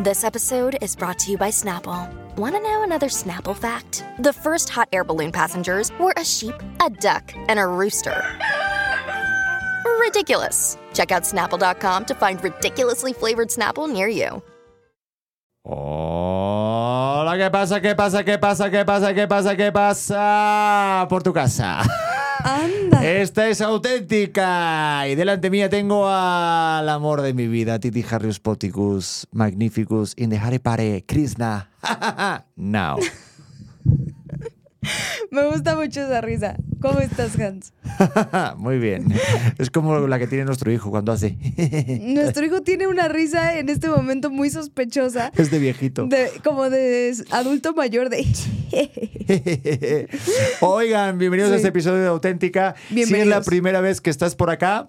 This episode is brought to you by Snapple. Want to know another Snapple fact? The first hot air balloon passengers were a sheep, a duck, and a rooster. Ridiculous. Check out snapple.com to find ridiculously flavored Snapple near you. Hola, ¿qué pasa? ¿Qué pasa? ¿Qué pasa? ¿Qué pasa? ¿Qué pasa? ¿Qué pasa? Por tu casa. Esta es auténtica. Y delante mía tengo al amor de mi vida, Titi Harrius Poticus, Magnificus, in the Hare Pare, Krishna. Now. Me gusta mucho esa risa. ¿Cómo estás, Hans? Muy bien. Es como la que tiene nuestro hijo cuando hace. Nuestro hijo tiene una risa en este momento muy sospechosa. Es de viejito. de- como de adulto mayor de... Oigan, bienvenidos a Sí. este episodio de Auténtica. Si es la primera vez que estás por acá,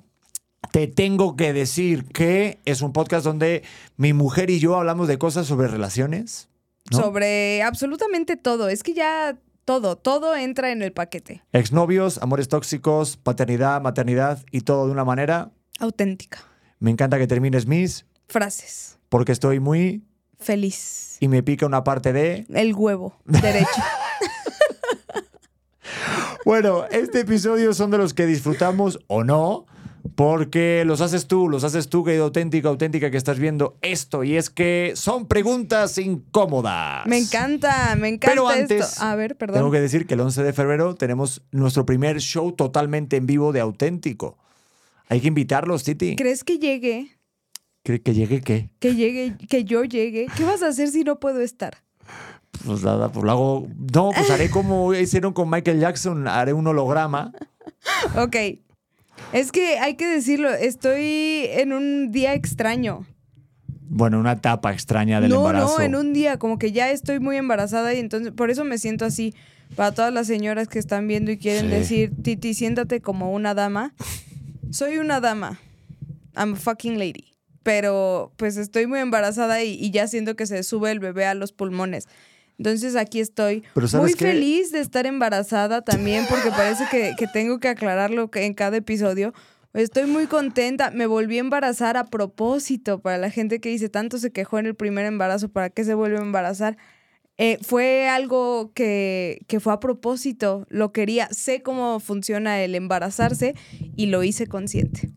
te tengo que decir que es un podcast donde mi mujer y yo hablamos de cosas sobre relaciones. ¿no? Sobre absolutamente todo. Es que ya todo, todo entra en el paquete. Exnovios, amores tóxicos, paternidad, maternidad y todo de una manera. Auténtica. Me encanta que termines mis Frases. porque estoy muy Feliz. y me pica una parte de El huevo. Derecho. Bueno, este episodio son de los que disfrutamos o no, porque los haces tú, los haces tú, querido auténtico, auténtica, que estás viendo esto. Y es que son preguntas incómodas. Me encanta, me encanta Pero antes, esto. A ver, perdón. Tengo que decir que el 11 de febrero tenemos nuestro primer show totalmente en vivo de auténtico. Hay que invitarlos, Titi. ¿Crees que llegue? ¿Que, que llegue qué? Que llegue, que yo llegue. ¿Qué vas a hacer si no puedo estar? Pues nada, pues lo hago. No, pues haré como hicieron con Michael Jackson, haré un holograma. Ok. Es que hay que decirlo, estoy en un día extraño. Bueno, una etapa extraña del no, embarazo. no, en un día, como que ya estoy muy embarazada y entonces por eso me siento así. Para todas las señoras que están viendo y quieren Sí. decir, Titi, siéntate como una dama. Soy una dama. I'm a fucking lady. Pero pues estoy muy embarazada y, y ya siento que se sube el bebé a los pulmones. Entonces aquí estoy Pero ¿sabes muy qué? feliz de estar embarazada también porque parece que, que tengo que aclararlo en cada episodio. Estoy muy contenta. Me volví a embarazar a propósito para la gente que dice tanto se quejó en el primer embarazo, ¿para qué se vuelve a embarazar? Eh, fue algo que, que fue a propósito. Lo quería. Sé cómo funciona el embarazarse y lo hice consciente.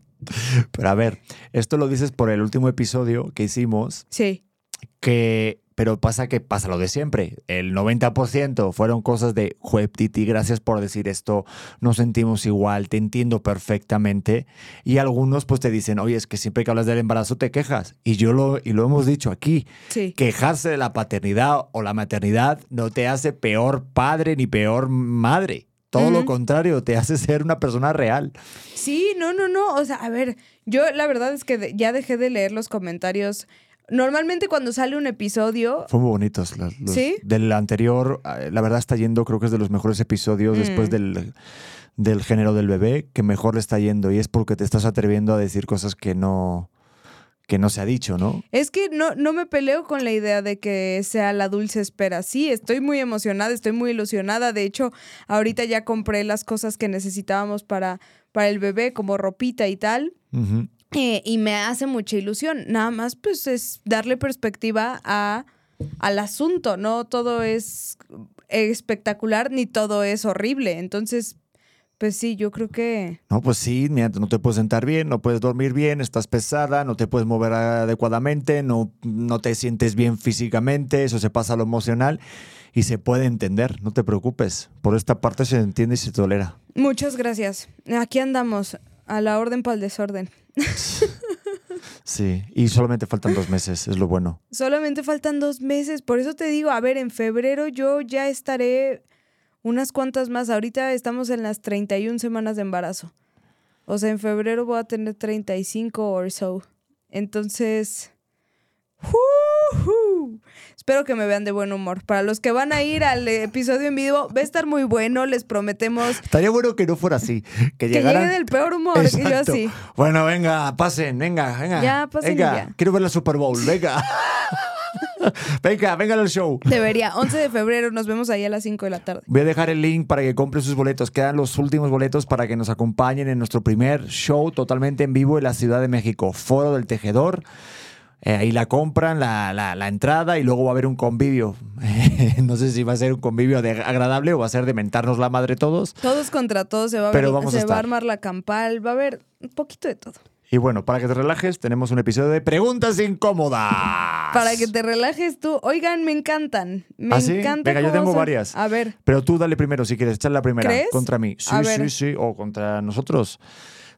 Pero a ver, esto lo dices por el último episodio que hicimos, Sí. que, pero pasa que pasa lo de siempre. El 90% fueron cosas de, Juep, Titi, gracias por decir esto, nos sentimos igual, te entiendo perfectamente. Y algunos pues te dicen, oye, es que siempre que hablas del embarazo te quejas. Y yo lo, y lo hemos dicho aquí, Sí. quejarse de la paternidad o la maternidad no te hace peor padre ni peor madre. Todo lo contrario, te hace ser una persona real. Sí, no, no, no. O sea, a ver, yo la verdad es que ya dejé de leer los comentarios. Normalmente cuando sale un episodio, Fue muy bonitos. los- los- ¿Sí? Del anterior, eh, la verdad está yendo, creo que es de los mejores episodios después Mm. del, del género del bebé, que mejor le está yendo. Y es porque te estás atreviendo a decir cosas que no, que no se ha dicho, ¿no? es que no, no me peleo con la idea de que sea la dulce espera. Sí, estoy muy emocionada, estoy muy ilusionada. De hecho, ahorita ya compré las cosas que necesitábamos para, para el bebé, como ropita y tal. Eh, y me hace mucha ilusión. Nada más, pues, es darle perspectiva a, al asunto. No todo es espectacular ni todo es horrible. Entonces, pues sí, yo creo que. No, pues sí, mira, no te puedes sentar bien, no puedes dormir bien, estás pesada, no te puedes mover adecuadamente, no, no te sientes bien físicamente, eso se pasa a lo emocional y se puede entender, no te preocupes. Por esta parte se entiende y se tolera. Muchas gracias. Aquí andamos, a la orden para el desorden. Sí, y solamente faltan dos meses, es lo bueno. Solamente faltan dos meses. Por eso te digo, a ver, en febrero yo ya estaré unas cuantas más. Ahorita estamos en las 31 semanas de embarazo. O sea, en febrero voy a tener 35 or so. Entonces, ¡jujú! Espero que me vean de buen humor. Para los que van a ir al episodio en vivo, va a estar muy bueno, les prometemos Estaría bueno que no fuera así, que que llegue del peor humor. que yo Exacto. así. Bueno, venga, pasen, venga, venga. Ya, pasen venga, ya. quiero ver la Super Bowl, venga. venga, venga al show. Debería. 11 de febrero, nos vemos ahí a las 5 de la tarde. Voy a dejar el link para que compren sus boletos. Quedan los últimos boletos para que nos acompañen en nuestro primer show totalmente en vivo en la Ciudad de México, Foro del Tejedor. Eh, ahí la compran, la, la- la entrada y luego va a haber un convivio. no sé si va a ser un convivio de agradable o va a ser de mentarnos la madre todos. Todos contra todos se va a, Pero ver- vamos a se va a armar la campal, va a haber un poquito de todo. Y bueno, para que te relajes, tenemos un episodio de preguntas incómodas. Para que te relajes tú. Oigan, me encantan. Me ¿Ah, sí? encanta. Venga, yo tengo son- varias. A ver, Pero tú dale primero si quieres, echar la primera ¿Crees? contra mí. Sí, A sí, ver. sí, o contra nosotros.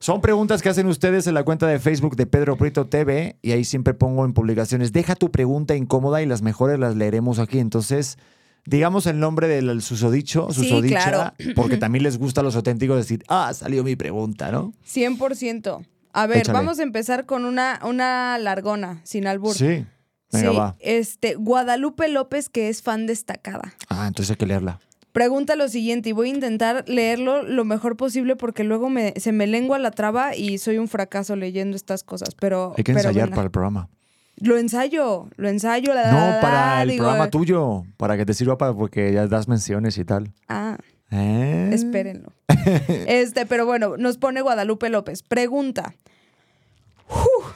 Son preguntas que hacen ustedes en la cuenta de Facebook de Pedro Prieto TV y ahí siempre pongo en publicaciones, deja tu pregunta incómoda y las mejores las leeremos aquí. Entonces, digamos el nombre del susodicho, Sí, susodicha, claro. porque también les gusta a los auténticos decir, ah, salió mi pregunta, ¿no? 100%. A ver, Échale. vamos a empezar con una, una largona, sin albur. Sí. Venga, Sí, va. Este, Guadalupe López, que es fan destacada. Ah, entonces hay que leerla. Pregunta lo siguiente y voy a intentar leerlo lo mejor posible porque luego me, se me lengua la traba y soy un fracaso leyendo estas cosas. Pero, Hay que pero ensayar venga. para el programa. Lo ensayo, lo ensayo. La, No, la, para el digo, programa tuyo, para que te sirva para porque ya das menciones y tal. Ah, ¿Eh? espérenlo. este, pero bueno, nos pone Guadalupe López. Pregunta. Uf,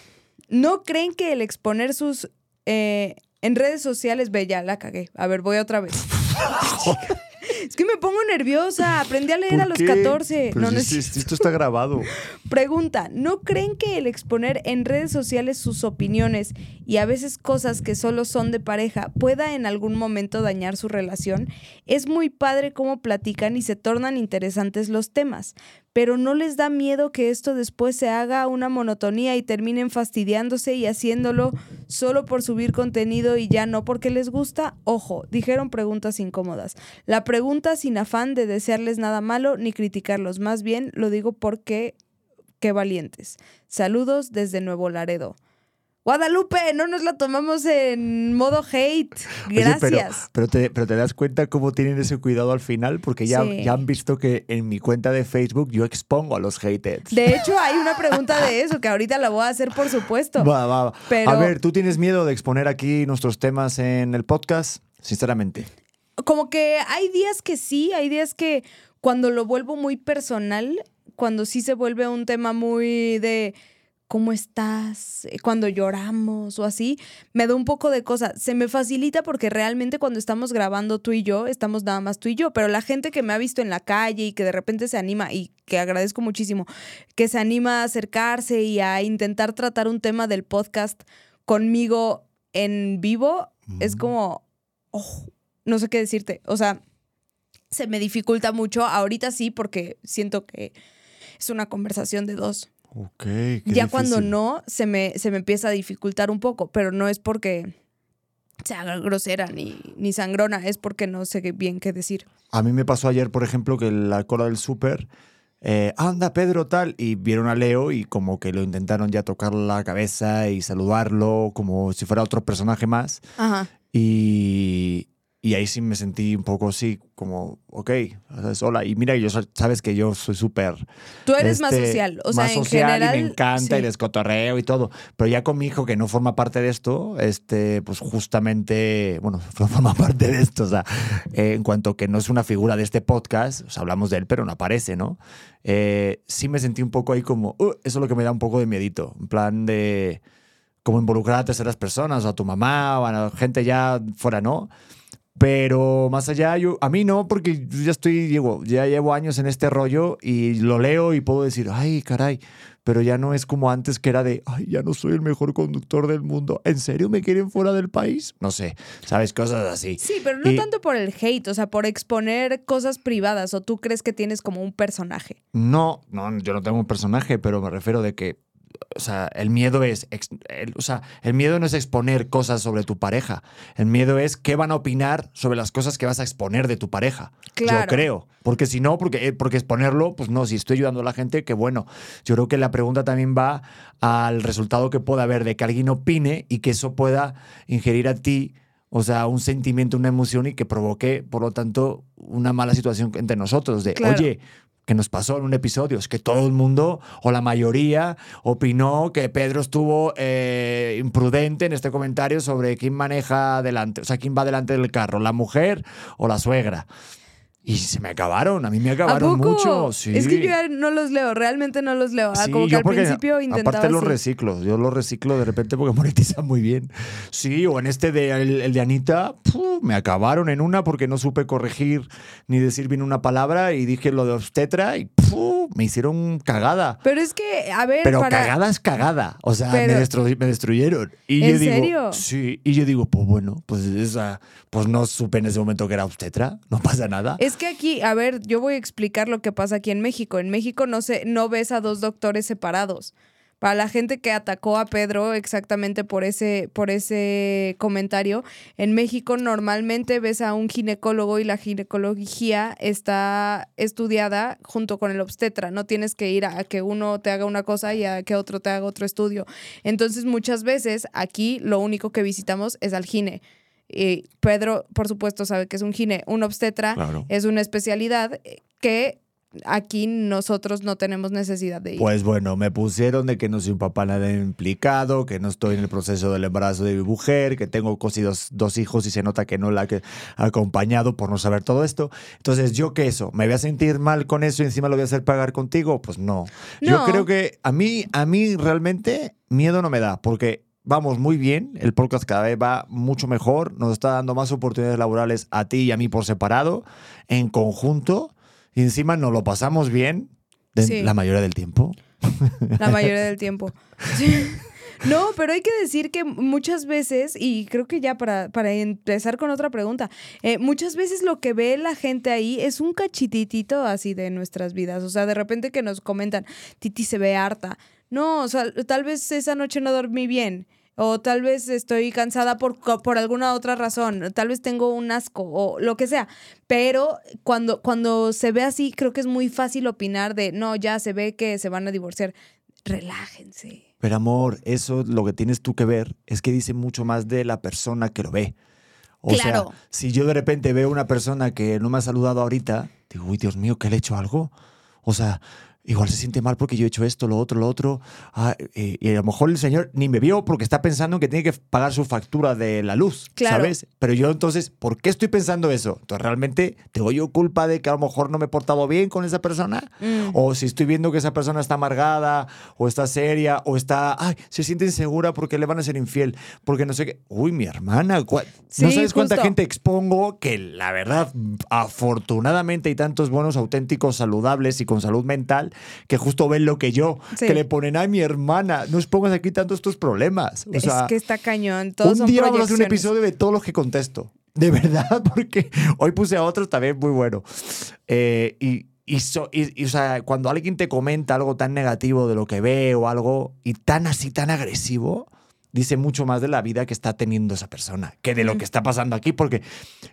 ¿No creen que el exponer sus eh, en redes sociales, ya la cagué. A ver, voy otra vez. es que me pongo nerviosa. Aprendí a leer ¿Por a los qué? 14. Pero No, es- esto está grabado. Pregunta, ¿no creen que el exponer en redes sociales sus opiniones y a veces cosas que solo son de pareja pueda en algún momento dañar su relación? Es muy padre cómo platican y se tornan interesantes los temas, pero ¿no les da miedo que esto después se haga una monotonía y terminen fastidiándose y haciéndolo solo por subir contenido y ya no porque les gusta? Ojo, dijeron preguntas incómodas. La pregunta sin afán de desearles nada malo ni criticarlos, más bien lo digo porque Qué valientes. Saludos desde Nuevo Laredo. Guadalupe, no nos la tomamos en modo hate. Oye, Gracias. pero, pero, te, pero te das cuenta cómo tienen ese cuidado al final, porque ya, Sí. ya han visto que en mi cuenta de Facebook yo expongo a los haters. De hecho, hay una pregunta de eso que ahorita la voy a hacer, por supuesto. Va, va, va. Pero- A ver, ¿tú tienes miedo de exponer aquí nuestros temas en el podcast? Sinceramente. Como que hay días que sí, hay días que cuando lo vuelvo muy personal, cuando sí se vuelve un tema muy de ¿cómo estás? Eh, Cuando lloramos o así, me da un poco de cosa. Se me facilita porque realmente cuando estamos grabando tú y yo, estamos nada más tú y yo, pero la gente que me ha visto en la calle y que de repente se anima y que agradezco muchísimo, que se anima a acercarse y a intentar tratar un tema del podcast conmigo en vivo, es como, oh, no sé qué decirte. O sea, se me dificulta mucho. Ahorita sí, porque siento que es una conversación de dos. Ok. qué ya cuando no, se me, se me empieza a dificultar un poco, pero no es porque sea grosera ni, ni sangrona, es porque no sé bien qué decir. A mí me pasó ayer, por ejemplo, que la cola del súper, eh, anda Pedro tal, y vieron a Leo y como que lo intentaron ya tocar la cabeza y saludarlo como si fuera otro personaje más. Ajá. Y, y ahí sí me sentí un poco así, como, ok, hola. Y mira, yo sa- sabes que yo soy súper... Tú eres más este, social, o sea, más en social general. y me encanta y sí. les cotorreo y todo. Pero ya con mi hijo que no forma parte de esto, este, pues justamente, bueno, no forma parte de esto, o sea, eh, en cuanto que no es una figura de este podcast, o sea, hablamos de él, pero no aparece, ¿no? Eh, sí me sentí un poco ahí como, "Uh", eso es lo que me da un poco de miedito, en plan de como involucrar a terceras personas, o a tu mamá, o a gente ya fuera, ¿no? Pero más allá, yo, a mí no, porque yo ya estoy, llevo, ya llevo años en este rollo y lo leo y puedo decir, ay, caray, pero ya no es como antes que era de, ay, ya no soy el mejor conductor del mundo. ¿En serio me quieren fuera del país? No sé, ¿sabes? Cosas así. Sí, pero no Y- tanto por el hate, o sea, por exponer cosas privadas, o tú crees que tienes como un personaje. No, no, yo no tengo un personaje, pero me refiero de que, o sea, el miedo es, ex- el- o sea, el miedo no es exponer cosas sobre tu pareja. El miedo es qué van a opinar sobre las cosas que vas a exponer de tu pareja. Claro. Yo creo. Porque si no, porque, eh, porque exponerlo, pues no, si estoy ayudando a la gente, que bueno. Yo creo que la pregunta también va al resultado que pueda haber de que alguien opine y que eso pueda ingerir a ti. O sea, un sentimiento, una emoción y que provoque, por lo tanto, una mala situación entre nosotros. De, Claro. oye, que nos pasó en un episodio, es que todo el mundo o la mayoría opinó que Pedro estuvo eh, imprudente en este comentario sobre quién maneja adelante, o sea, quién va delante del carro, la mujer o la suegra. Y se me acabaron, a mí me ¿A acabaron mucho. Sí. Es que yo ya no los leo, realmente no los leo. Ah, Sí, como que al principio intentaba Aparte los así. reciclo, yo los reciclo de repente porque monetizan muy bien. Sí, o en este de el, el de Anita, me acabaron en una porque no supe corregir ni decir bien una palabra y dije lo de obstetra y. me hicieron cagada. Pero es que, a ver, Pero para... cagada es cagada. O sea, Pero- me, destru- me destruyeron. Y ¿En yo digo, serio? Sí. Y yo digo, pues bueno, pues esa, pues no supe en ese momento que era obstetra, no pasa nada. Es que aquí, a ver, yo voy a explicar lo que pasa aquí en México. En México no se, no ves a dos doctores separados. Para la gente que atacó a Pedro exactamente por ese, por ese comentario, en México normalmente ves a un ginecólogo y la ginecología está estudiada junto con el obstetra. No tienes que ir a que uno te haga una cosa y a que otro te haga otro estudio. Entonces, muchas veces aquí lo único que visitamos es al gine. Y Pedro, por supuesto, sabe que es un gine. Un obstetra Claro. es una especialidad que aquí nosotros no tenemos necesidad de ir. Pues bueno, me pusieron de que no soy un papá nada implicado, que no estoy en el proceso del embarazo de mi mujer, que tengo cosidos dos hijos y se nota que no la he acompañado por no saber todo esto. Entonces, ¿yo qué eso? ¿Me voy a sentir mal con eso y encima lo voy a hacer pagar contigo? Pues no. Yo No. creo que a mí, a mí realmente miedo no me da, porque vamos muy bien, el podcast cada vez va mucho mejor, nos está dando más oportunidades laborales a ti y a mí por separado, en conjunto, y encima nos lo pasamos bien de- Sí. la mayoría del tiempo. la mayoría del tiempo. No, pero hay que decir que muchas veces, y creo que ya para, para empezar con otra pregunta, eh, muchas veces lo que ve la gente ahí es un cachititito así de nuestras vidas. O sea, de repente que nos comentan, Titi se ve harta. No, o sea, tal vez esa noche no dormí bien. O tal vez estoy cansada por, por alguna otra razón. Tal vez tengo un asco o lo que sea. Pero cuando, cuando se ve así, creo que es muy fácil opinar de, no, ya se ve que se van a divorciar. Relájense. Pero amor, eso lo que tienes tú que ver es que dice mucho más de la persona que lo ve. O Claro. sea, si yo de repente veo una persona que no me ha saludado ahorita, digo, uy, Dios mío, que le he hecho algo. O sea, igual se siente mal porque yo he hecho esto, lo otro, lo otro. Ah, eh, y a lo mejor el señor ni me vio porque está pensando que tiene que pagar su factura de la luz, Claro. ¿sabes? Pero yo entonces, ¿por qué estoy pensando eso? Entonces, ¿realmente tengo yo culpa de que a lo mejor no me he portado bien con esa persona? Mm. O si estoy viendo que esa persona está amargada, o está seria, o está, ay, se siente insegura porque le van a ser infiel, porque no sé qué. Uy, mi hermana, ¿cuál- no sabes cuánta justo. gente expongo que la verdad, afortunadamente hay tantos buenos, auténticos, saludables y con salud mental que justo ven lo que yo, Sí. que le ponen, ay, mi hermana, no expongas aquí tantos tus problemas. O sea, es que está cañón. Todos un son día vamos a hacer un episodio de todos los que contesto. De verdad, porque hoy puse a otros también muy bueno. Eh, y, y, so- y- y, o sea, cuando alguien te comenta algo tan negativo de lo que ve o algo y tan así, tan agresivo, dice mucho más de la vida que está teniendo esa persona que de lo que está pasando aquí. Porque,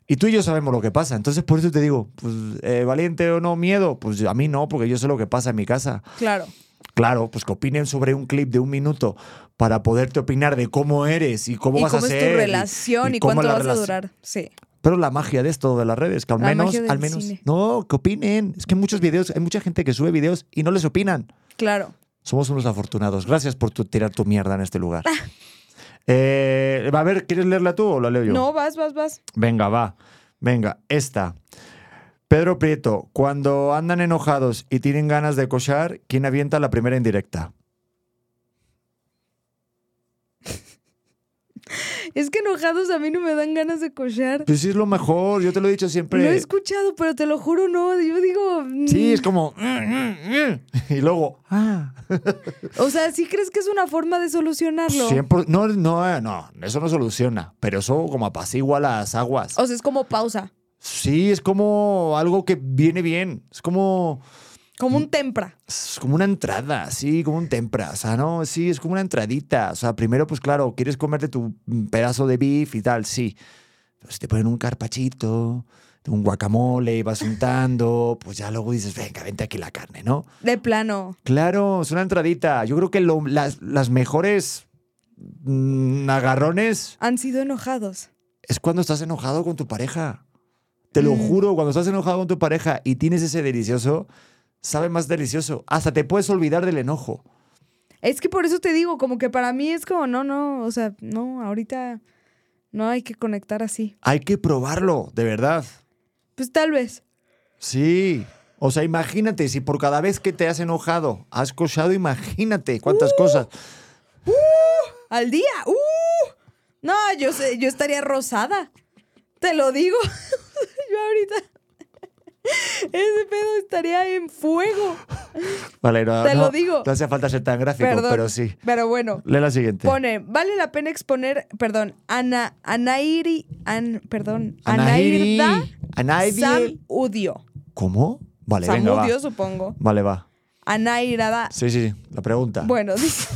y tú y yo sabemos lo que pasa. Entonces, por eso te digo, pues, eh, valiente o no, miedo, pues a mí no, porque yo sé lo que pasa en mi casa. Claro. Claro, pues que opinen sobre un clip de un minuto para poderte opinar de cómo eres y cómo y vas cómo a es ser. tu relación y, cómo cuánto la vas a durar. Sí. Pero la magia de esto de las redes, que al La menos, al menos, cine. no, que opinen. Es que muchos videos, hay mucha gente que sube videos y no les opinan. Claro. Somos unos afortunados. Gracias por tu- tirar tu mierda en este lugar. Eh, a ver, ¿quieres leerla tú o la leo yo? No, vas, vas, vas. Venga, va. Venga, esta. Pedro Prieto, cuando andan enojados y tienen ganas de cochar, ¿quién avienta la primera indirecta? Es que enojados a mí no me dan ganas de cochar. Pues sí es lo mejor, yo te lo he dicho siempre. Lo he escuchado, pero te lo juro, no. Yo digo. mm, Sí, es como... Y luego... Ah. O sea, ¿sí crees que es una forma de solucionarlo? Siempre, no, no, no, eso no soluciona, pero eso como apacigua las aguas. O sea, es como pausa. Sí, es como algo que viene bien, es como, Como un tempra. es como una entrada, sí, como un tempra, o sea, no, sí, es como una entradita, o sea, primero, pues claro, quieres comerte tu pedazo de beef y tal, sí, pero si te ponen un carpachito, un guacamole y vas untando, pues ya luego dices, venga, vente aquí la carne, ¿no? De plano. Claro, es una entradita. Yo creo que lo- las, las mejores mm, agarrones Han sido enojados. es cuando estás enojado con tu pareja. Te lo Mm. juro, cuando estás enojado con tu pareja y tienes ese delicioso, sabe más delicioso. Hasta te puedes olvidar del enojo. Es que por eso te digo, como que para mí es como, no, no, o sea, no, ahorita no hay que conectar así. Hay que probarlo, de verdad. Pues tal vez. Sí. O sea, imagínate, si por cada vez que te has enojado has cochado, imagínate cuántas cosas. Al día. ¡Uh! No, yo sé, yo estaría rosada. Te lo digo. yo ahorita. Ese pedo estaría en fuego. Vale, no, Te lo digo. No hace falta ser tan gráfico, Perdón. pero sí. Pero bueno. Lee la siguiente. Pone, vale la pena exponer, perdón, Ana, Anairi, an, perdón, Anairi- Anairda Anairi- Samudio. ¿Cómo? Vale, venga, va. Samudio, supongo. Vale, va. Anairada. Sí, sí, sí. La pregunta. Bueno, dice,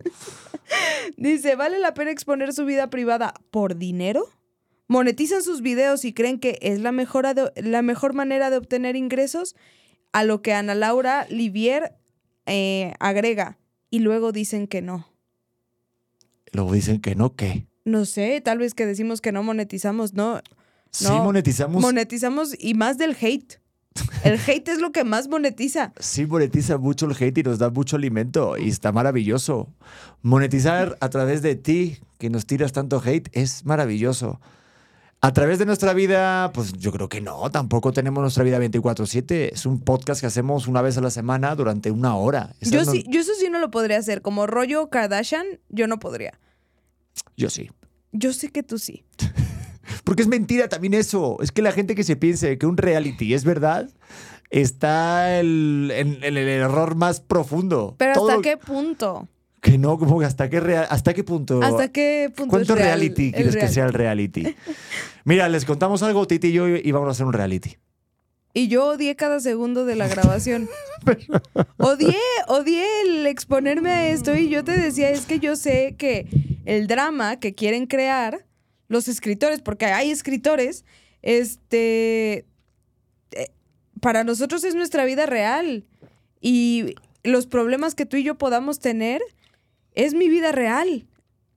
dice, ¿vale la pena exponer su vida privada por dinero? ¿Monetizan sus videos y creen que es la mejor, la mejor manera de obtener ingresos? A lo que Ana Laura Livier eh, agrega, y luego dicen que no. Luego dicen que no, ¿qué? No sé, tal vez que decimos que no monetizamos, no. Sí, No. monetizamos. Monetizamos y más del hate. El hate es lo que más monetiza. Sí, monetiza mucho el hate y nos da mucho alimento y está maravilloso. Monetizar a través de ti, que nos tiras tanto hate, es maravilloso. A través de nuestra vida, pues yo creo que no, tampoco tenemos nuestra vida 24/7. Es un podcast que hacemos una vez a la semana durante una hora. Yo, no- sí, yo eso sí no lo podría hacer. Como rollo Kardashian, yo no podría. Yo sí. Yo sé que tú sí. Porque es mentira también eso. Es que la gente que se piense que un reality es verdad, está el- en, en el error más profundo. Pero Todo ¿hasta qué punto? Que no, como que hasta qué, rea- hasta qué punto. ¿Hasta qué punto ¿Cuánto real reality quieres que sea el reality? Mira, les contamos algo, Titi y yo íbamos a hacer un reality. Y yo odié cada segundo de la grabación. odié, odié el exponerme a esto y yo te decía, es que yo sé que el drama que quieren crear los escritores, porque hay escritores, este, eh, para nosotros es nuestra vida real y los problemas que tú y yo podamos tener es mi vida real.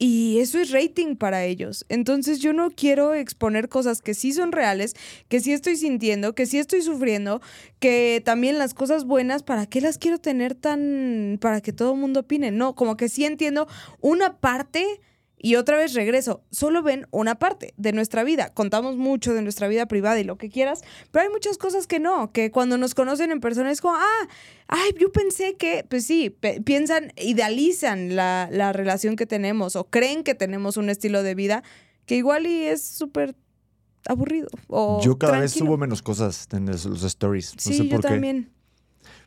Y eso es rating para ellos. Entonces yo no quiero exponer cosas que sí son reales, que sí estoy sintiendo, que sí estoy sufriendo, que también las cosas buenas, ¿para qué las quiero tener tan... para que todo el mundo opine? No, como que sí entiendo una parte y otra vez regreso. Solo ven una parte de nuestra vida. Contamos mucho de nuestra vida privada y lo que quieras, pero hay muchas cosas que no, que cuando nos conocen en persona es como, ah, ay, yo pensé que, pues sí, piensan, idealizan la, la relación que tenemos o creen que tenemos un estilo de vida que igual y es súper aburrido. O yo cada vez tranquilo. subo menos cosas en los, stories. No Sí, sé yo por qué. también.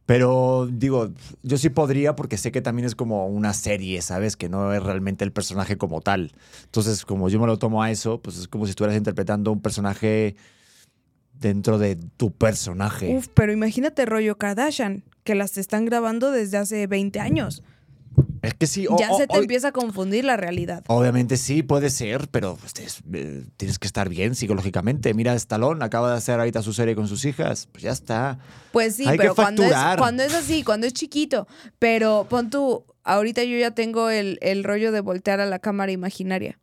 Pero digo, yo sí podría porque sé que también es como una serie, ¿sabes? Que no es realmente el personaje como tal. Entonces, como yo me lo tomo a eso, pues es como si estuvieras interpretando un personaje dentro de tu personaje. Uf, pero imagínate rollo Kardashian, que las están grabando desde hace 20 años. Es que sí, o- ya o- se te o- empieza a confundir la realidad. Obviamente sí, puede ser, pero pues, es- eh, tienes que estar bien psicológicamente. Mira, Stallone acaba de hacer ahorita su serie con sus hijas. Pues ya está. Pues sí, Hay que pero cuando es, cuando es así, cuando es chiquito. Pero pon tú, ahorita yo ya tengo el, el rollo de voltear a la cámara imaginaria.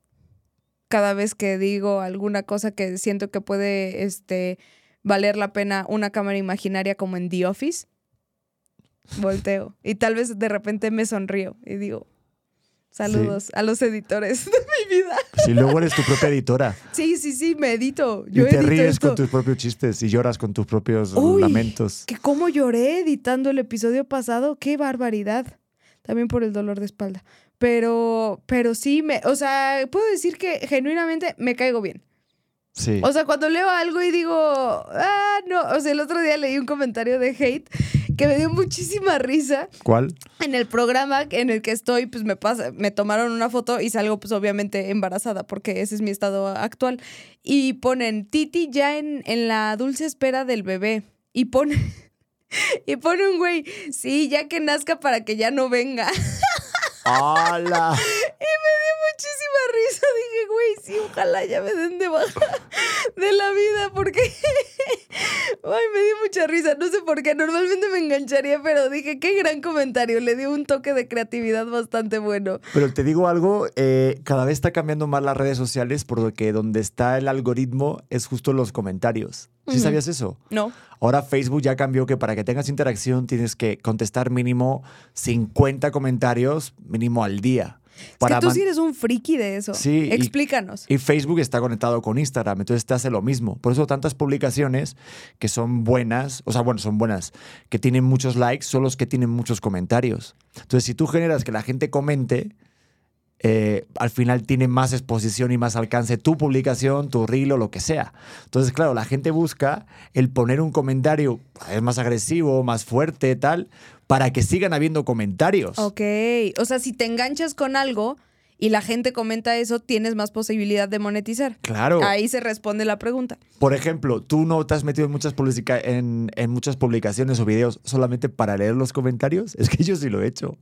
Cada vez que digo alguna cosa que siento que puede este, valer la pena una cámara imaginaria como en The Office, volteo. Y tal vez de repente me sonrío y digo, saludos a los editores de mi vida. Si luego eres tu propia editora Sí, sí, sí, me edito. Yo y te edito ríes esto. con tus propios chistes y lloras con tus propios Uy, lamentos. Que cómo lloré editando el episodio pasado, qué barbaridad. También por el dolor de espalda. Pero, pero sí, me, o sea, puedo decir que genuinamente me caigo bien. Sí. O sea, cuando leo algo y digo, ah, no, o sea, el otro día leí un comentario de hate que me dio muchísima risa. ¿Cuál? En el programa en el que estoy, pues me pasa, me tomaron una foto y salgo, pues obviamente embarazada, porque ese es mi estado actual. Y ponen Titi ya en, en la dulce espera del bebé. Y pone, y pone un güey, sí, ya que nazca para que ya no venga. ¡Hala! Y me dio muchísima risa. Dije, güey, sí, ojalá ya me den de baja de la vida, porque. Ay, me dio mucha risa. No sé por qué. Normalmente me engancharía, pero dije, qué gran comentario. Le dio un toque de creatividad bastante bueno. Pero te digo algo, eh, cada vez está cambiando más las redes sociales porque donde está el algoritmo es justo los comentarios. ¿Sí sabías eso? No. Ahora Facebook ya cambió que para que tengas interacción tienes que contestar mínimo 50 comentarios mínimo al día. para es que tú sí eres un friki de eso. Sí, y- Explícanos. Y Facebook está conectado con Instagram, entonces te hace lo mismo. Por eso tantas publicaciones que son buenas, o sea, bueno, son buenas, que tienen muchos likes, son los que tienen muchos comentarios. Entonces, si tú generas que la gente comente, eh, al final tiene más exposición y más alcance tu publicación, tu reel o lo que sea. Entonces, claro, la gente busca el poner un comentario es más agresivo, más fuerte, tal, para que sigan habiendo comentarios. Ok. O sea, si te enganchas con algo y la gente comenta eso, tienes más posibilidad de monetizar. Claro. Ahí se responde la pregunta. Por ejemplo, tú no te has metido en muchas, publica- en, en muchas publicaciones o videos solamente para leer los comentarios. Es que yo sí lo he hecho.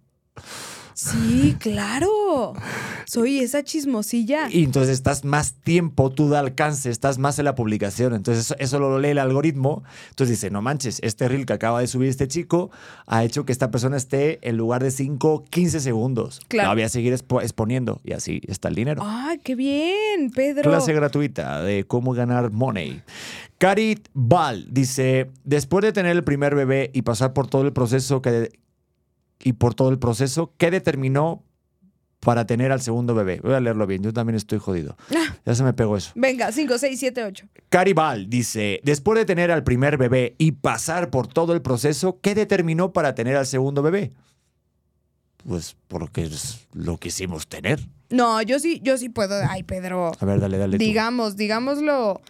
Sí, claro. Soy esa chismosilla. Y entonces estás más tiempo, tú de alcance, estás más en la publicación. Entonces eso, eso lo lee el algoritmo. Entonces dice, no manches, este reel que acaba de subir este chico ha hecho que esta persona esté en lugar de 5, 15 segundos. Claro. La voy a seguir expo- exponiendo y así está el dinero. ¡Ay, qué bien, Pedro! Clase gratuita de cómo ganar money. Karit Val dice, después de tener el primer bebé y pasar por todo el proceso que y por todo el proceso, ¿qué determinó para tener al segundo bebé? Voy a leerlo bien, yo también estoy jodido. Ya se me pegó eso. Venga, 5, 6, 7, 8. Cari Val dice, después de tener al primer bebé y pasar por todo el proceso, ¿qué determinó para tener al segundo bebé? Pues porque es lo quisimos tener. No, yo sí, yo sí puedo. Ay, Pedro. A ver, dale, dale. tú. digamos, digamos lo,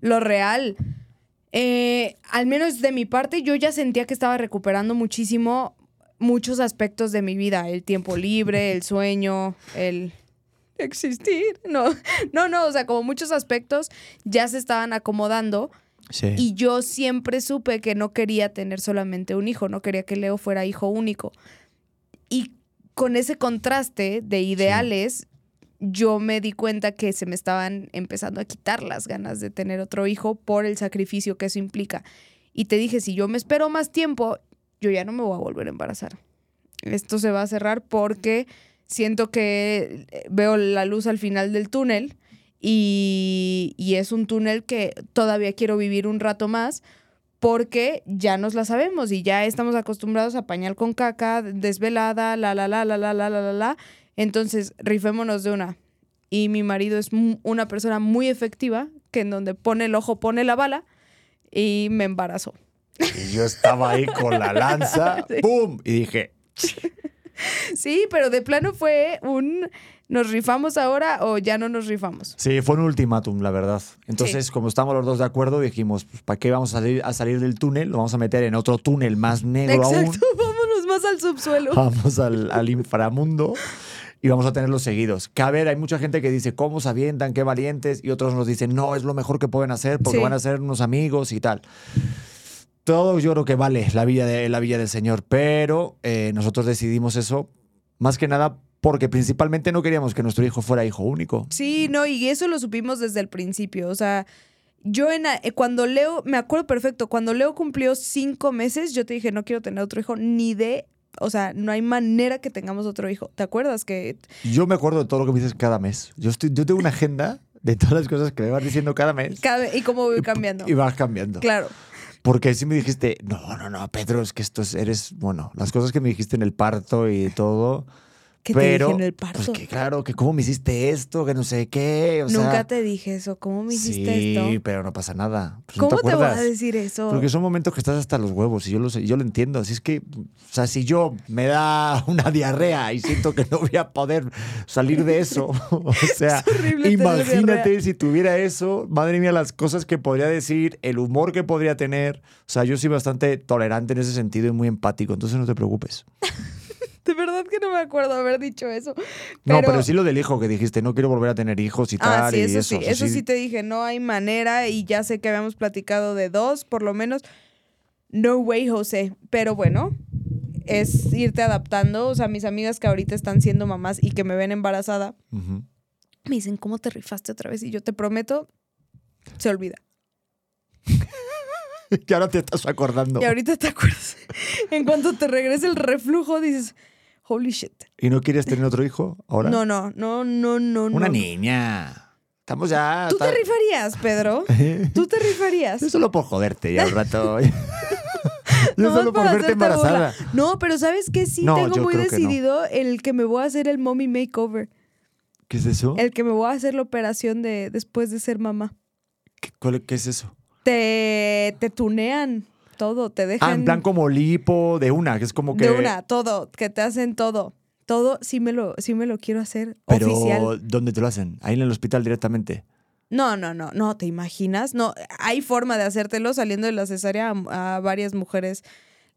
lo real. Eh, al menos de mi parte, yo ya sentía que estaba recuperando muchísimo muchos aspectos de mi vida. El tiempo libre, el sueño, el existir. No, no, no, o sea, como muchos aspectos ya se estaban acomodando. Sí. Y yo siempre supe que no quería tener solamente un hijo, no quería que Leo fuera hijo único. Y con ese contraste de ideales, yo me di cuenta que se me estaban empezando a quitar las ganas de tener otro hijo por el sacrificio que eso implica. Y te dije, si yo me espero más tiempo, yo ya no me voy a volver a embarazar. Esto se va a cerrar porque siento que eh, veo la luz al final del túnel y, y es un túnel que todavía quiero vivir un rato más porque ya nos la sabemos y ya estamos acostumbrados a pañal con caca, desvelada, la, la, la, la, la, la, la, la. Entonces, rifémonos de una. Y mi marido es una persona muy efectiva, que en donde pone el ojo pone la bala, y me embarazó. Y yo estaba ahí con la lanza, ¡pum! Y dije, Sí, pero de plano fue un ¿nos rifamos ahora o ya no nos rifamos? sí, fue un ultimátum, la verdad. Entonces, como estamos los dos de acuerdo, dijimos, pues, ¿para qué vamos a salir, a salir del túnel? Lo vamos a meter en otro túnel más negro aún. Exacto, vámonos más al subsuelo. Vamos al, al inframundo y vamos a tenerlos seguidos. Que a ver, hay mucha gente que dice, ¿cómo se avientan? Qué valientes. Y otros nos dicen, no, es lo mejor que pueden hacer porque Sí. van a ser unos amigos y tal. Todo yo creo que vale la villa, de, la villa del Señor, pero eh, nosotros decidimos eso más que nada porque principalmente no queríamos que nuestro hijo fuera hijo único. Sí, no, y eso lo supimos desde el principio. O sea, yo en, eh, cuando Leo, me acuerdo perfecto, cuando Leo cumplió cinco meses, yo te dije, no quiero tener otro hijo, ni de, o sea, no hay manera que tengamos otro hijo. ¿Te acuerdas que Yo me acuerdo de todo lo que me dices cada mes. Yo, estoy, yo tengo una agenda de todas las cosas que me vas diciendo cada mes. cada- y cómo voy cambiando? Y vas cambiando. Claro. Porque sí me dijiste, no, no, no, Pedro, es que esto es, eres, bueno, las cosas que me dijiste en el parto y todo. ¿Qué te pero, dije en el parto? Pues que claro, que cómo me hiciste esto, que no sé qué. O Nunca sea, te dije eso. ¿Cómo me hiciste sí, esto? pero no pasa nada. Pues no ¿Cómo te, voy a decir eso? Porque son momentos que estás hasta los huevos y yo lo, sé- yo lo entiendo. Así es que, o sea, si yo me da una diarrea y siento que no voy a poder salir de eso, o sea, Es horrible tener imagínate si tuviera eso, madre mía, las cosas que podría decir, el humor que podría tener. O sea, yo soy bastante tolerante en ese sentido y muy empático, entonces no te preocupes. De verdad que no me acuerdo haber dicho eso. No, pero sí lo del hijo que dijiste, no quiero volver a tener hijos y tal. Ah, sí, y eso, eso, sí. o sea, Eso sí te dije, no hay manera y ya sé que habíamos platicado de dos, por lo menos. No way, José. Pero bueno, es irte adaptando. O sea, mis amigas que ahorita están siendo mamás y que me ven embarazada, me dicen, ¿cómo te rifaste otra vez? Y yo te prometo, se olvida. que ahora te estás acordando. Y ahorita te acuerdas. en cuanto te regrese el reflujo, dices, holy shit. ¿Y no quieres tener otro hijo ahora? No, no, no, no, no, Una no. niña. Estamos ya. ¿Tú te rifarías, Pedro? ¿Tú te rifarías? Es solo por joderte ya un rato. Yo Nomás solo por verte burla. embarazada. No, pero ¿sabes qué? Sí, No, tengo yo muy no. decidido el que me voy a hacer el mommy makeover. ¿Qué es eso? El que me voy a hacer la operación de después de ser mamá. ¿Qué, cuál- qué es eso? Te, te tunean todo, te dejan... Ah, en plan como lipo de una, que es como que... De una, todo, que te hacen todo. Todo sí me lo, sí me lo quiero hacer Pero, oficial. ¿dónde te lo hacen? Ahí en el hospital directamente. No, no, no, no, ¿te imaginas? No, hay forma de hacértelo saliendo de la cesárea a, a varias mujeres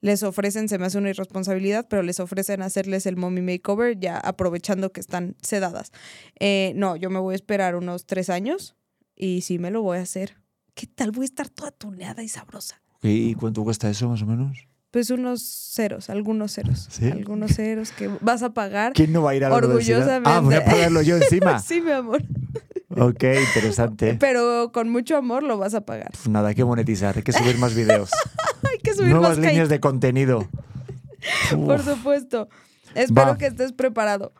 les ofrecen, se me hace una irresponsabilidad, pero les ofrecen hacerles el mommy makeover ya aprovechando que están sedadas. Eh, no, yo me voy a esperar unos tres años y sí me lo voy a hacer. ¿Qué tal? Voy a estar toda tuneada y sabrosa. ¿Y cuánto cuesta eso más o menos? Pues unos ceros, algunos ceros. ¿Sí? Algunos ceros que vas a pagar. ¿Quién no va a ir a la? Orgullosamente. Ah, voy a pagarlo yo encima. sí, mi amor. ok, interesante. Pero con mucho amor lo vas a pagar. Pues nada, hay que monetizar, hay que subir más videos. Hay que subir Nuevas más líneas de contenido. por supuesto. Espero Va. que estés preparado.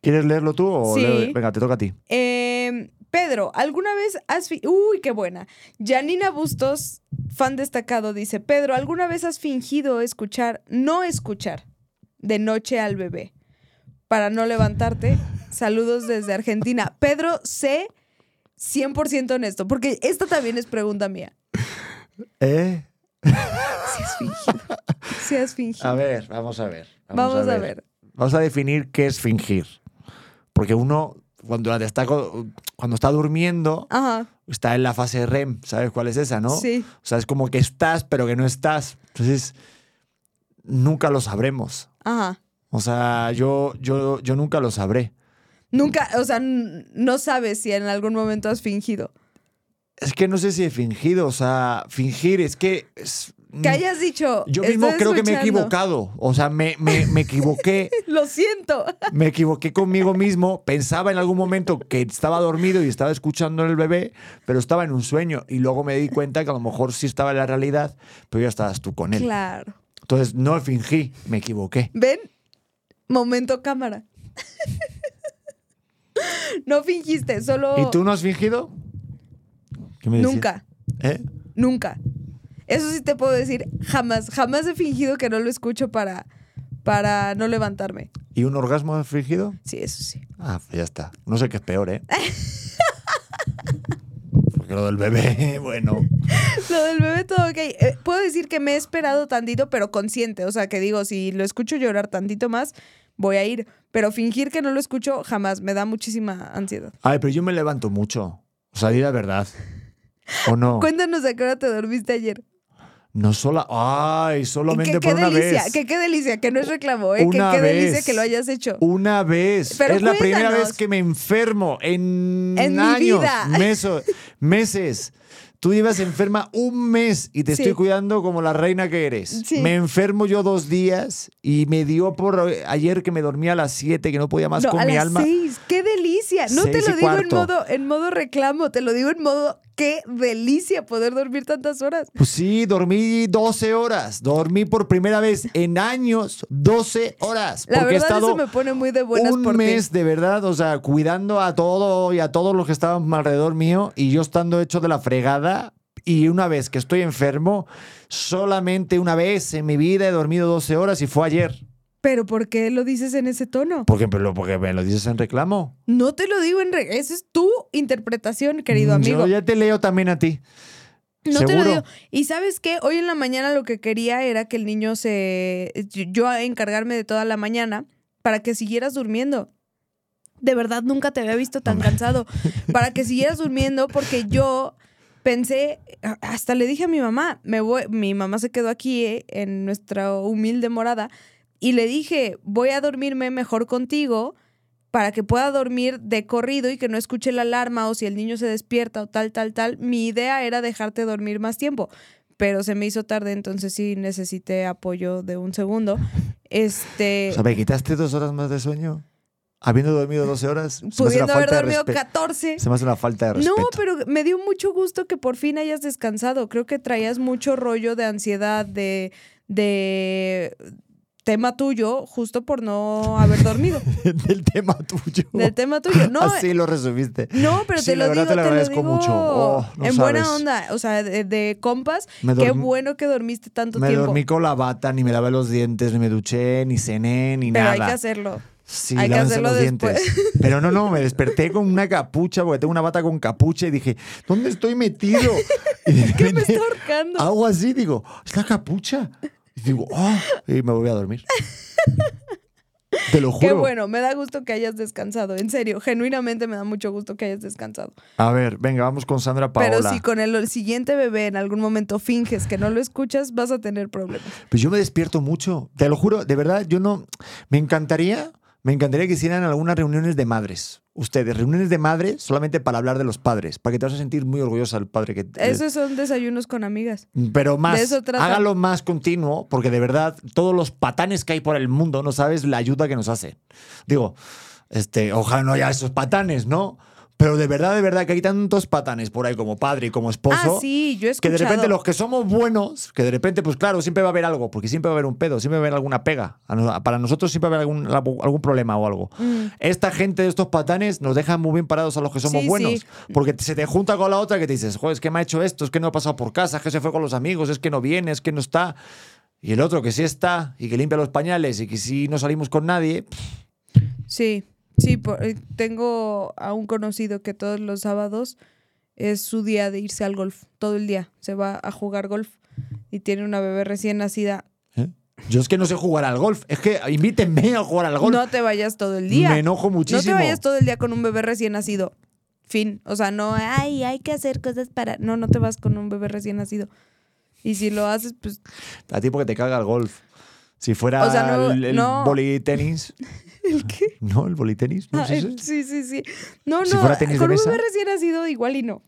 ¿Quieres leerlo tú o Sí. leo- Venga, te toca a ti. Eh, Pedro, ¿alguna vez has... Uy, qué buena. Janina Bustos, fan destacado, dice, Pedro, ¿alguna vez has fingido escuchar, no escuchar, de noche al bebé? Para no levantarte. Saludos desde Argentina. Pedro, sé 100% honesto, porque esta también es pregunta mía. ¿Eh? Si has fingido. Si has fingido. A ver, vamos a ver. Vamos, a ver. Vamos a definir qué es fingir. Porque uno, cuando está, co- cuando está durmiendo, Ajá. está en la fase REM. ¿Sabes cuál es esa, no? Sí. O sea, es como que estás, pero que no estás. Entonces, nunca lo sabremos. Ajá. O sea, yo, yo, yo nunca lo sabré. Nunca, o sea, no sabes si en algún momento has fingido. Es que no sé si he fingido. O sea, fingir es que. es- Que hayas dicho. yo mismo "Estoy creo que me he escuchando". equivocado. O sea, me, me, me equivoqué. Lo siento. Me equivoqué conmigo mismo, pensaba en algún momento que estaba dormido y estaba escuchando el bebé, pero estaba en un sueño y luego me di cuenta que a lo mejor sí estaba en la realidad, pero ya estabas tú con él. Claro. Entonces no fingí, me equivoqué. ¿Ven? Momento cámara. no fingiste, solo. ¿Y tú no has fingido? ¿Qué me decías? Nunca, ¿Eh? nunca. Eso sí te puedo decir, jamás, jamás he fingido que no lo escucho para, para no levantarme. ¿Y un orgasmo has fingido? Sí, eso sí. Ah, pues ya está. No sé qué es peor, ¿eh? Porque lo del bebé, bueno. Lo del bebé todo ok. Eh, puedo decir que me he esperado tantito, pero consciente. O sea, que digo, si lo escucho llorar tantito más, voy a ir. Pero fingir que no lo escucho, jamás. Me da muchísima ansiedad. Ay, pero yo me levanto mucho. O sea, di la verdad. ¿O no? Cuéntanos a qué hora te dormiste ayer. No solo. Ay, solamente ¿Qué, qué por una delicia, vez. que qué delicia, que no es reclamo, ¿eh? Que Una qué delicia vez. que lo hayas hecho. Una vez. Pero es la primera vez que me enfermo en, En años, meso- meses. Tú llevas enferma un mes y te Sí. estoy cuidando como la reina que eres. Sí. Me enfermo yo dos días y me dio por ayer que me dormía a las 7, que no podía más No, con a mi las alma. seis, qué delicia. No te lo digo en modo, en modo reclamo, te lo digo en modo qué delicia poder dormir tantas horas. Pues sí, dormí 12 horas. Dormí por primera vez en años 12 horas. La porque he verdad estado eso me pone muy de buenas un por mes ti. de verdad, o sea, cuidando a todo y a todos los que estaban alrededor mío y yo estando hecho de la fregada. Y una vez que estoy enfermo, solamente una vez en mi vida he dormido 12 horas y fue ayer. Pero ¿por qué lo dices en ese tono? Porque, pero- porque me lo dices en reclamo. No te lo digo en re- esa es tu interpretación, querido amigo. Yo ya te leo también a ti. No te lo ¿Seguro? digo. Y sabes qué, hoy en la mañana lo que quería era que el niño se. Yo a encargarme de toda la mañana para que siguieras durmiendo. De verdad, nunca te había visto tan cansado. Para que siguieras durmiendo, porque yo pensé, hasta le dije a mi mamá, me voy, mi mamá se quedó aquí eh, en nuestra humilde morada, y le dije, voy a dormirme mejor contigo para que pueda dormir de corrido y que no escuche la alarma o si el niño se despierta o tal, tal, tal. Mi idea era dejarte dormir más tiempo, pero se me hizo tarde, entonces sí necesité apoyo de un segundo. Este, O sea, ¿me quitaste dos horas más de sueño? Habiendo dormido 12 horas. Se me hace una pudiendo haber falta de dormido respe- 14. Se me hace una falta de respeto. No, pero me dio mucho gusto que por fin hayas descansado. Creo que traías mucho rollo de ansiedad, de, de tema tuyo justo por no haber dormido. Del tema tuyo. Del tema tuyo. No, Así lo resumiste. no pero Sí, te lo digo, te lo te lo agradezco digo mucho. Oh, no en buena onda. O sea, de, de compas, Me qué bueno que dormiste tanto Me tiempo. dormí con la bata, ni me lavé los dientes, ni me duché, ni cené, ni pero nada. hay que hacerlo. Sí, Hay que hacerlo los después. dientes. Pero no, no, me desperté con una capucha, porque tengo una bata con capucha y dije, ¿dónde estoy metido? Y de ¿Qué me está ahorcando? Hago así, digo, es la capucha. Y digo, ah, y me volví a dormir. Te lo juro. Qué bueno, me da gusto que hayas descansado. En serio, genuinamente me da mucho gusto que hayas descansado. A ver, venga, vamos con Sandra Paola. Pero si con el siguiente bebé en algún momento finges que no lo escuchas, vas a tener problemas. Pues yo me despierto mucho. Te lo juro, de verdad, yo no. Me encantaría, me encantaría que hicieran algunas reuniones de madres. Ustedes, reuniones de madres solamente para hablar de los padres, para que te vas a sentir muy orgullosa del padre que Esos son desayunos con amigas. Pero más, De eso trata. hágalo más continuo, porque de verdad, todos los patanes que hay por el mundo, no sabes la ayuda que nos hace. Digo, este, ojalá no haya esos patanes, ¿no? Pero de verdad, de verdad, que hay tantos patanes por ahí como padre y como esposo. Ah, sí, yo he Que escuchado. de repente los que somos buenos, que de repente, pues claro, siempre va a haber algo, porque siempre va a haber un pedo, siempre va a haber alguna pega. Para nosotros siempre va a haber algún, algún problema o algo. Mm. Esta gente de estos patanes nos dejan muy bien parados a los que somos Sí, buenos. sí. Porque se te junta con la otra que te dices, joder, es que me ha hecho esto, es que no ha pasado por casa, es que se fue con los amigos, es que no viene, es que no está. Y el otro que sí está y que limpia los pañales y que si no salimos con nadie, Sí, sí, por- eh, tengo a un conocido que todos los sábados es su día de irse al golf. Todo el día se va a jugar golf y tiene una bebé recién nacida. ¿eh? yo es que no sé jugar al golf. Es que invítenme a jugar al golf. No te vayas todo el día. Me enojo muchísimo. No te vayas todo el día con un bebé recién nacido. Fin. O sea, no, ay, hay que hacer cosas para. No, no te vas con un bebé recién nacido. Y si lo haces, pues. A ti porque te caga el golf. Si fuera O sea, no- el, el no. bolitenis. ¿El qué? ¿No? ¿El bolitenis? Sí, sí, sí. No, Si no. fuera tenis de con un mesa. bebé recién nacido, igual y no.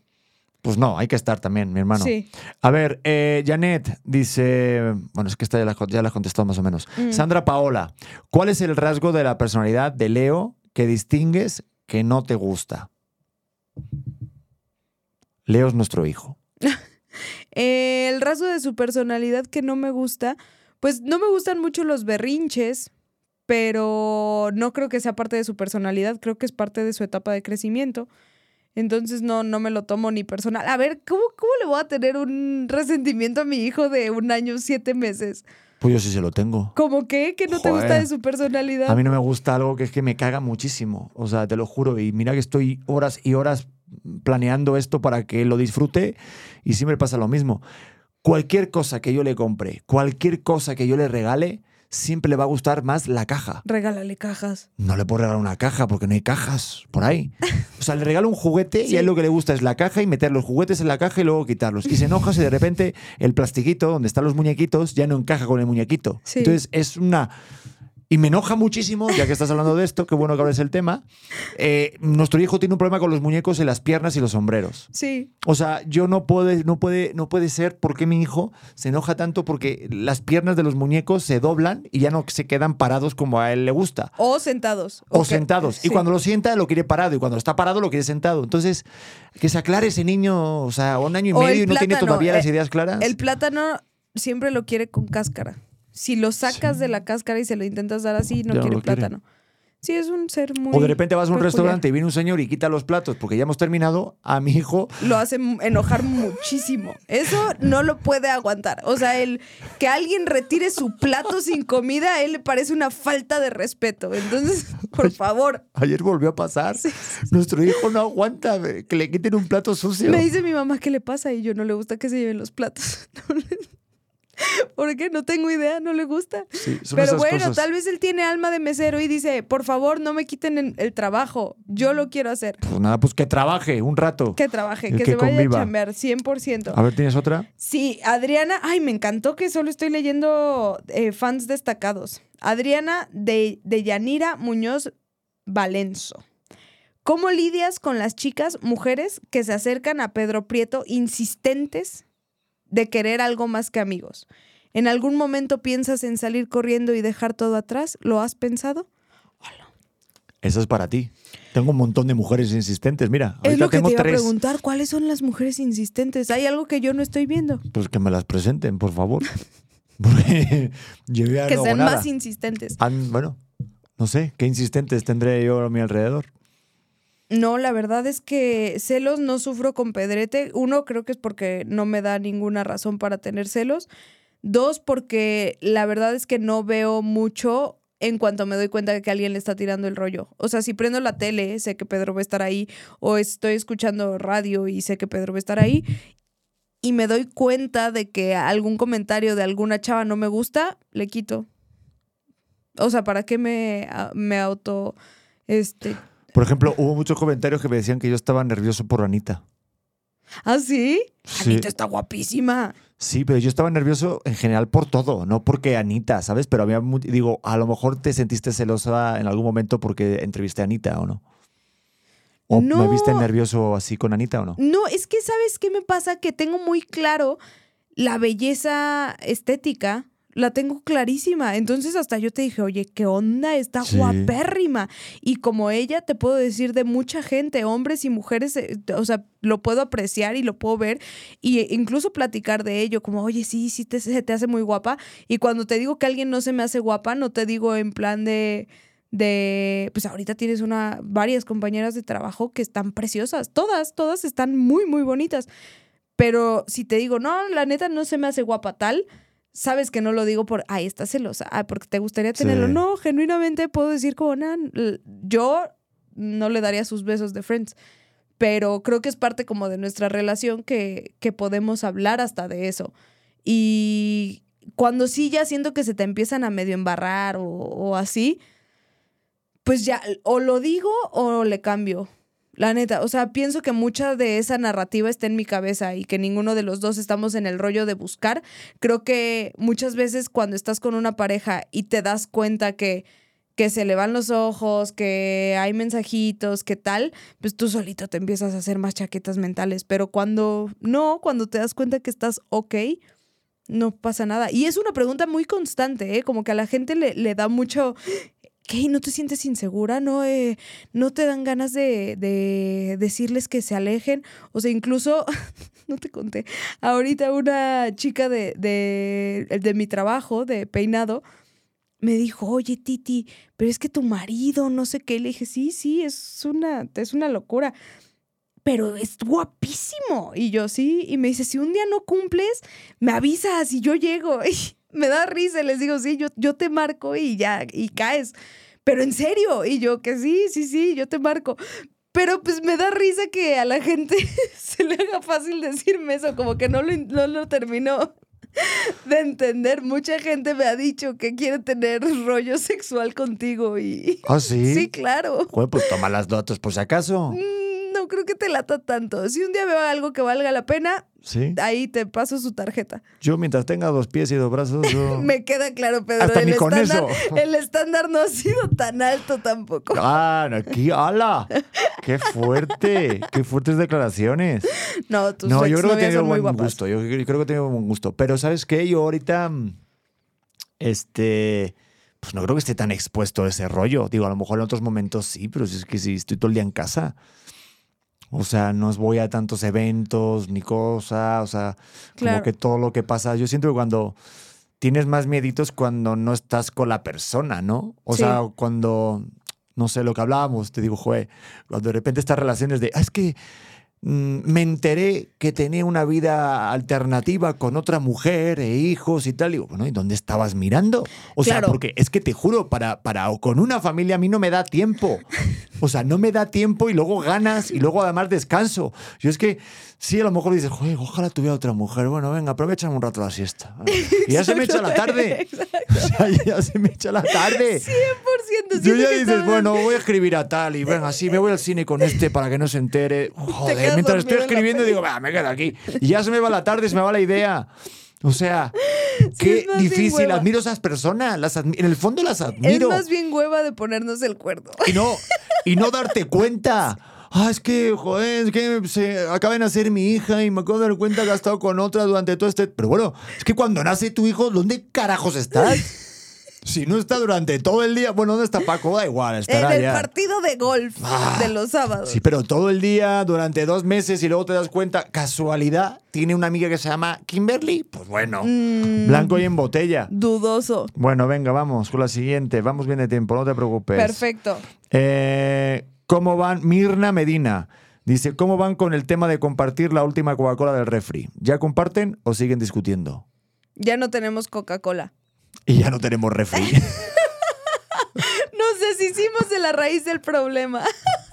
Pues no, hay que estar también, mi hermano. Sí. A ver, eh, Janet dice, bueno, es que esta ya la, ya la has contestado más o menos. Mm. Sandra Paola, ¿cuál es el rasgo de la personalidad de Leo que distingues que no te gusta? Leo es nuestro hijo. Eh, el rasgo de su personalidad que no me gusta, pues no me gustan mucho los berrinches, pero no creo que sea parte de su personalidad, creo que es parte de su etapa de crecimiento. Entonces no, no me lo tomo ni personal. A ver, ¿cómo, ¿cómo le voy a tener un resentimiento a mi hijo de un año, siete meses? Pues yo sí se lo tengo. ¿Cómo qué? ¿Que no te gusta de su personalidad? A mí no me gusta algo que es que me caga muchísimo. O sea, te lo juro. Y mira que estoy horas y horas planeando esto para que lo disfrute y siempre pasa lo mismo. Cualquier cosa que yo le compre, cualquier cosa que yo le regale, siempre le va a gustar más la caja. Regálale cajas. No le puedo regalar una caja porque no hay cajas por ahí. O sea, le regalo un juguete y a él lo que le gusta es la caja y meter los juguetes en la caja y luego quitarlos. Y se enoja si de repente el plastiquito donde están los muñequitos ya no encaja con el muñequito. Sí. Entonces es una... Y me enoja muchísimo, ya que estás hablando de esto, qué bueno que hables el tema. eh, nuestro hijo tiene un problema con los muñecos en las piernas y los sombreros. Sí. O sea, yo no puede, no puede, no puede ser por qué mi hijo se enoja tanto porque las piernas de los muñecos se doblan y ya no se quedan parados como a él le gusta. O sentados. O que- sentados. sí. Y cuando lo sienta, lo quiere parado. Y cuando está parado, lo quiere sentado. Entonces, que se aclare ese niño, o sea, un año y O medio y no tiene plátano, todavía las eh, ideas claras. El plátano siempre lo quiere con cáscara. Si lo sacas Sí. de la cáscara y se lo intentas dar así, no Ya no quiere lo quiere. plátano. Sí, es un ser muy. o de repente vas a un peculiar. restaurante y viene un señor y quita los platos porque ya hemos terminado. A mi hijo, Lo hace enojar muchísimo. Eso no lo puede aguantar. O sea, el que alguien retire su plato sin comida, a él le parece una falta de respeto. Entonces, por favor. ayer volvió a pasar. Nuestro hijo no aguanta eh, que le quiten un plato sucio. Me dice mi mamá qué le pasa y yo no le gusta que se lleven los platos. No le- ¿Por qué? No tengo idea, no le gusta. Sí, Pero bueno, cosas. tal vez él tiene alma de mesero y dice, por favor, no me quiten el, el trabajo, yo lo quiero hacer. Pues nada, pues que trabaje un rato. Que trabaje, que, que se vaya conviva. a chambear, 100%. A ver, ¿tienes otra? Sí, Adriana, ay, me encantó que solo estoy leyendo eh, fans destacados. Adriana de, de Yanira Muñoz Valenzo. ¿Cómo lidias con las chicas, mujeres que se acercan a Pedro Prieto insistentes de querer algo más que amigos? ¿En algún momento piensas en salir corriendo y dejar todo atrás? ¿Lo has pensado? Esa es para ti. Tengo un montón de mujeres insistentes. Mira, Es lo que tengo te iba tres. a preguntar. ¿Cuáles son las mujeres insistentes? ¿Hay algo que yo no estoy viendo? Pues que me las presenten, por favor. Que no sean más insistentes. Bueno, no sé, qué insistentes tendré yo a mi alrededor. No, la verdad es que celos no sufro con Pedrete. Uno, creo que es porque no me da ninguna razón para tener celos. Dos, porque la verdad es que no veo mucho en cuanto me doy cuenta de que alguien le está tirando el rollo. O sea, si prendo la tele, sé que Pedro va a estar ahí, o estoy escuchando radio y sé que Pedro va a estar ahí, y me doy cuenta de que algún comentario de alguna chava no me gusta, le quito. O sea, ¿para qué me, a- me auto... Este, Por ejemplo, hubo muchos comentarios que me decían que yo estaba nervioso por Anita. ¿Ah, sí? Sí. Anita está guapísima. Sí, pero yo estaba nervioso en general por todo, no porque Anita, ¿sabes? Pero había, digo, a lo mejor te sentiste celosa en algún momento porque entrevisté a Anita, ¿o no? ¿O me No. viste nervioso así con Anita o no? No, es que ¿sabes qué me pasa? Que tengo muy claro la belleza estética. La tengo clarísima. Entonces hasta yo te dije, oye, ¿qué onda? Está Sí. guapérrima. Y como ella, te puedo decir de mucha gente, hombres y mujeres, eh, o sea, lo puedo apreciar y lo puedo ver. Y incluso platicar de ello, como, oye, sí, sí, te, se te hace muy guapa. Y cuando te digo que alguien no se me hace guapa, no te digo en plan de de pues ahorita tienes una varias compañeras de trabajo que están preciosas, todas, todas están muy muy bonitas. Pero si te digo, "No, la neta no se me hace guapa tal", sabes que no lo digo por, "Ay, estás celosa", ah, porque te gustaría tenerlo. Sí. No, genuinamente puedo decir como, "Nah, l- yo no le daría sus besos de friends." Pero creo que es parte como de nuestra relación que, que podemos hablar hasta de eso. Y cuando sí ya siento que se te empiezan a medio embarrar o, o así, pues ya o lo digo o le cambio. La neta, o sea, pienso que mucha de esa narrativa está en mi cabeza y que ninguno de los dos estamos en el rollo de buscar. Creo que muchas veces cuando estás con una pareja y te das cuenta que, que se le van los ojos, que hay mensajitos, que tal, pues tú solito te empiezas a hacer más chaquetas mentales. Pero cuando no, cuando te das cuenta que estás ok, no pasa nada. Y es una pregunta muy constante, ¿eh? Como que a la gente le, le da mucho... ¿Qué? ¿No te sientes insegura? ¿No, eh, ¿no te dan ganas de, de decirles que se alejen? O sea, incluso, no te conté, ahorita una chica de, de, mi trabajo, de peinado, me dijo, oye, Titi, pero es que tu marido, no sé qué. Le dije, sí, sí, es una, es una locura. Pero es guapísimo. Y yo, sí. Y me dice, si un día no cumples, me avisas y yo llego. me da risa. Les digo, sí, yo, yo te marco y ya, y caes. Pero en serio. Y yo, que sí, sí, sí, yo te marco. Pero pues me da risa que a la gente se le haga fácil decirme eso, como que no lo, no lo terminó de entender. Mucha gente me ha dicho que quiere tener rollo sexual contigo y... ¿Ah, sí? Sí, claro. Pues toma las datos por si acaso. Mm, No creo que te lata tanto. Si un día veo algo que valga la pena, Sí. ahí te paso su tarjeta. Yo mientras tenga dos pies y dos brazos, yo... Me queda claro, Pedro. Hasta el, ni con estándar, eso. el estándar no ha sido tan alto tampoco. Ah, aquí, ¡hala! ¡Qué fuerte! ¡Qué fuertes declaraciones! No, tus no, yo creo que he tenido buen guapas. gusto. Yo, creo que he tenido buen gusto. Pero ¿sabes qué? Yo ahorita, este, pues no creo que esté tan expuesto a ese rollo. Digo, a lo mejor en otros momentos sí, pero si es que si estoy todo el día en casa. O sea, no voy a tantos eventos ni cosas. O sea, como que todo lo que pasa. Yo siento que cuando tienes más mieditos cuando no estás con la persona, ¿no? O Sí. sea, cuando, no sé, lo que hablábamos, te digo, joder, cuando de repente estas relaciones de, "Ah, es que me enteré que tenía una vida alternativa con otra mujer e hijos y tal. Y digo, bueno, ¿y dónde estabas mirando? O sea, porque es que te juro, para, para o con una familia a mí no me da tiempo. O sea, no me da tiempo y luego ganas y luego además descanso. Yo es que sí, a lo mejor dices, joder, ojalá tuviera otra mujer. Bueno, venga, aprovechame un rato la siesta. Y ya se me echa la tarde. O sea, ya se me echa la tarde. 100%. Yo siento ya dices, bueno, voy a escribir a tal y venga, sí, me voy al cine con este para que no se entere. Joder, mientras estoy escribiendo digo, va, me quedo aquí. Y ya se me va la tarde, se me va la idea. O sea, es qué difícil. Admiro a esas personas. Las en el fondo las Es admiro. más bien hueva de ponernos el cuerno. Y no, y no darte cuenta. Ah, es que, joder, es que se acaba de nacer mi hija y me acabo de dar cuenta que ha estado con otra durante todo este. Pero bueno, es que cuando nace tu hijo, ¿dónde carajos estás? Si no está durante todo el día, bueno, ¿dónde está Paco? Da igual, En estará el ya. partido de golf Ah. de los sábados. Sí, pero todo el día, durante dos meses y luego te das cuenta, casualidad, tiene una amiga que se llama Kimberly. Pues bueno, Mm, blanco y en botella. dudoso. Bueno, venga, vamos con la siguiente. Vamos bien de tiempo, no te preocupes. Perfecto. Eh, ¿Cómo van? Mirna Medina. Dice, ¿cómo van con el tema de compartir la última Coca-Cola del refri? ¿Ya comparten o siguen discutiendo? Ya no tenemos Coca-Cola. Y ya no tenemos refri. Nos deshicimos de la raíz del problema.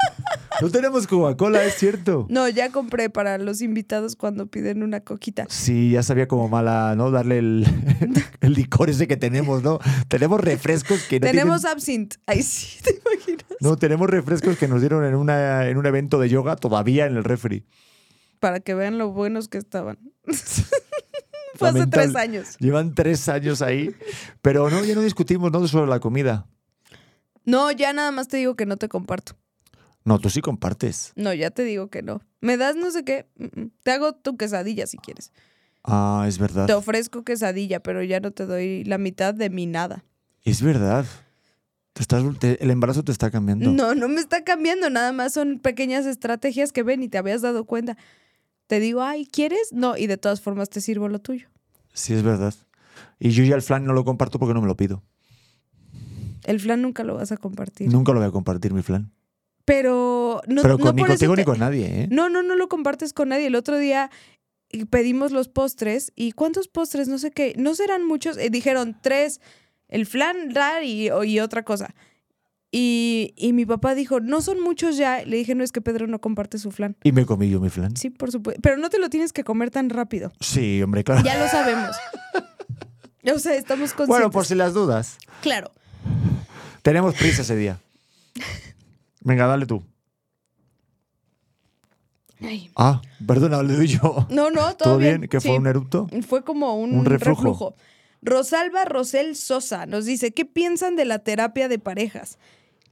no tenemos Coca-Cola, es cierto. No, ya compré para los invitados cuando piden una coquita. Sí, ya sabía como mala, ¿no? Darle el, el licor ese que tenemos, ¿no? Tenemos refrescos que no Tenemos tienen- absinthe. Ay, sí, ¿te imaginas? No, tenemos refrescos que nos dieron en, una, en un evento de yoga todavía en el refri. Para que vean lo buenos que estaban. Fue hace tres años. Llevan tres años ahí. Pero no, ya no discutimos, no sobre la comida. No, ya nada más te digo que no te comparto. No, tú sí compartes. No, ya te digo que no. ¿Me das no sé qué? Mm, mm. Te hago tu quesadilla si quieres. Ah, es verdad. Te ofrezco quesadilla, pero ya no te doy la mitad de mi nada. Es verdad. Te estás, te- el embarazo te está cambiando. No, no me está cambiando, nada más son pequeñas estrategias que ven y te habías dado cuenta. Te digo, ay, ¿quieres? No, y de todas formas te sirvo lo tuyo. Sí, es verdad. Y yo ya el flan no lo comparto porque no me lo pido. El flan nunca lo vas a compartir. Nunca lo voy a compartir, mi flan. Pero no, Pero no con, ni por eso contigo te- ni con nadie, ¿eh? No, no, no lo compartes con nadie. El otro día eh, pedimos los postres y ¿cuántos postres? No sé qué. No serán muchos. Eh, dijeron tres, el flan, rar y otra cosa. Y, y mi papá dijo, no son muchos ya. Le dije, no, es que Pedro no comparte su flan. Y me comí yo mi flan. Sí, por supuesto. Pero no te lo tienes que comer tan rápido. Sí, hombre, claro. Ya lo sabemos. O sea, estamos conscientes. Bueno, por si las dudas. Claro. Tenemos prisa ese día. Venga, dale tú. Ay. Ah, perdona, le doy yo. No, no, todo, ¿Todo bien? ¿Que fue Sí. un erupto? Fue como un, Un reflujo. reflujo. Rosalba Rosel Sosa nos dice, ¿qué piensan de la terapia de parejas?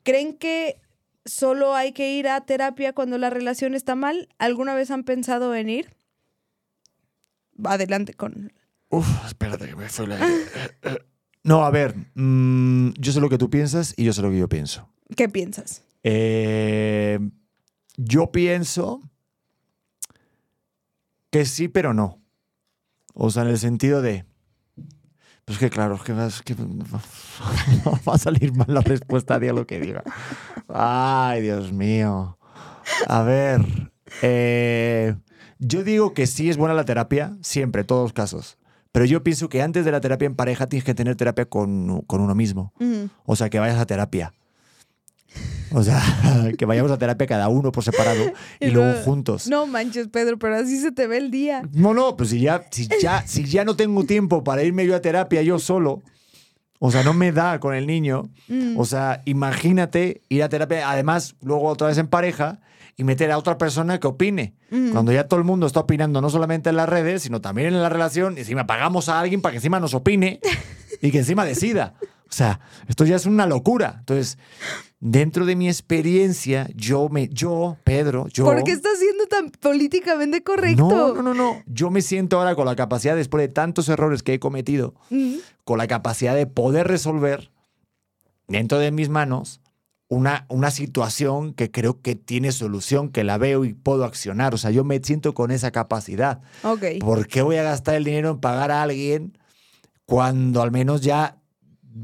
¿Creen que solo hay que ir a terapia cuando la relación está mal? ¿Alguna vez han pensado en ir? Adelante con... Uf, espérate que me fue la... No, a ver, mm, yo sé lo que tú piensas y yo sé lo que yo pienso. ¿Qué piensas? Eh, yo pienso que sí, pero no. O sea, en el sentido de. Pues que claro, es que, va- es que va a salir mal la respuesta, diga lo que diga. Ay, Dios mío. A ver. eh, yo digo que sí es buena la terapia, siempre, todos los casos. Pero yo pienso que antes de la terapia en pareja tienes que tener terapia con, con uno mismo. O sea, que vayas a terapia. O sea, que vayamos a terapia cada uno por separado y, Y luego luego- juntos. No manches, Pedro, pero así se te ve el día. No, no, pues si ya, si ya, si ya no tengo tiempo para irme yo a terapia yo solo, o sea, no me da con el niño. Mm. O sea, imagínate ir a terapia, además, luego otra vez en pareja y meter a otra persona que opine. Mm. Cuando ya todo el mundo está opinando, no solamente en las redes, sino también en la relación, y encima pagamos a alguien para que encima nos opine y que encima decida. O sea, esto ya es una locura. Entonces, dentro de mi experiencia, yo me, yo, Pedro, yo. ¿Por qué estás siendo tan políticamente correcto? No, no, no, no. Yo me siento ahora con la capacidad, después de tantos errores que he cometido, con la capacidad de poder resolver dentro de mis manos una, una situación que creo que tiene solución, que la veo y puedo accionar. O sea, yo me siento con esa capacidad. Ok. ¿Por qué voy a gastar el dinero en pagar a alguien cuando al menos ya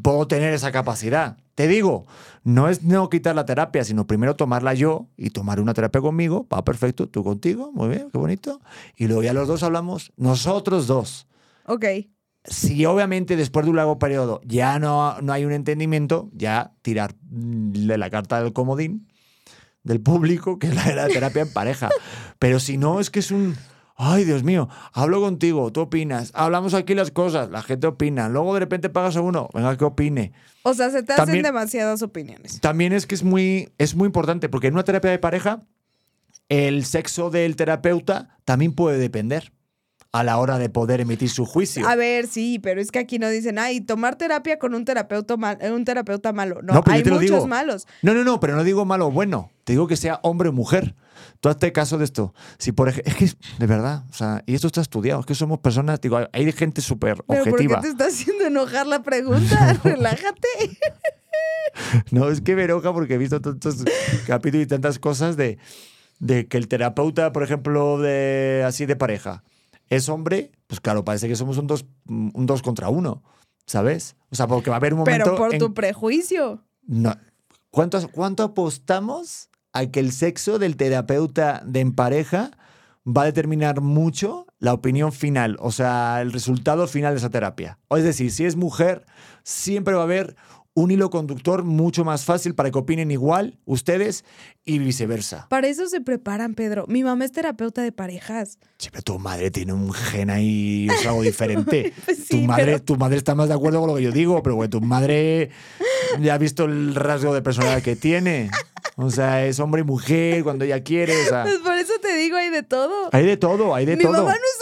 puedo tener esa capacidad? Te digo, no es no quitar la terapia, sino primero tomarla yo y tomar una terapia conmigo. Va perfecto, tú contigo, muy bien, qué bonito. Y luego ya los dos hablamos, nosotros dos. Ok. Si obviamente después de un largo periodo ya no, no hay un entendimiento, ya tirar de la carta del comodín del público, que es la la terapia en pareja. Pero si no, es que es un... Ay, Dios mío, hablo contigo, tú opinas, hablamos aquí las cosas, la gente opina, luego de repente pagas a uno, venga, que opine. O sea, se te hacen También- demasiadas opiniones. También es que es muy, es muy importante, porque en una terapia de pareja, el sexo del terapeuta también puede depender a la hora de poder emitir su juicio. A ver, sí, pero es que aquí no dicen, ay, tomar terapia con un terapeuta, mal, un terapeuta malo. No, No, pero yo hay te lo muchos digo. malos. No, no, no, pero no digo malo o bueno. Te digo que sea hombre o mujer. Tú hazte caso de esto. Si por ejemplo, es que de verdad, o sea, y esto está estudiado, es que somos personas, digo, hay gente súper ¿Pero objetiva. ¿Por qué te está haciendo enojar la pregunta? Relájate. No, es que me enoja porque he visto tantos capítulos y tantas cosas de, de que el terapeuta, por ejemplo, de así de pareja, es hombre, pues claro, parece que somos un dos, un dos contra uno, ¿sabes? O sea, porque va a haber un momento. Pero por en- tu prejuicio. No. ¿Cuánto, ¿Cuánto apostamos a que el sexo del terapeuta de en pareja va a determinar mucho la opinión final, o sea, el resultado final de esa terapia? O es decir, si es mujer, siempre va a haber un hilo conductor mucho más fácil para que opinen igual ustedes y viceversa. Para eso se preparan, Pedro. Mi mamá es terapeuta de parejas. Sí, pero tu madre tiene un gen ahí, es algo diferente. Pues tu, sí, madre, pero- tu madre está más de acuerdo con lo que yo digo, pero bueno, tu madre ya ha visto el rasgo de personalidad que tiene. O sea, es hombre y mujer cuando ella quiere. O sea, Pues por eso te digo, hay de todo. hay de todo, hay de Mi todo. mamá no es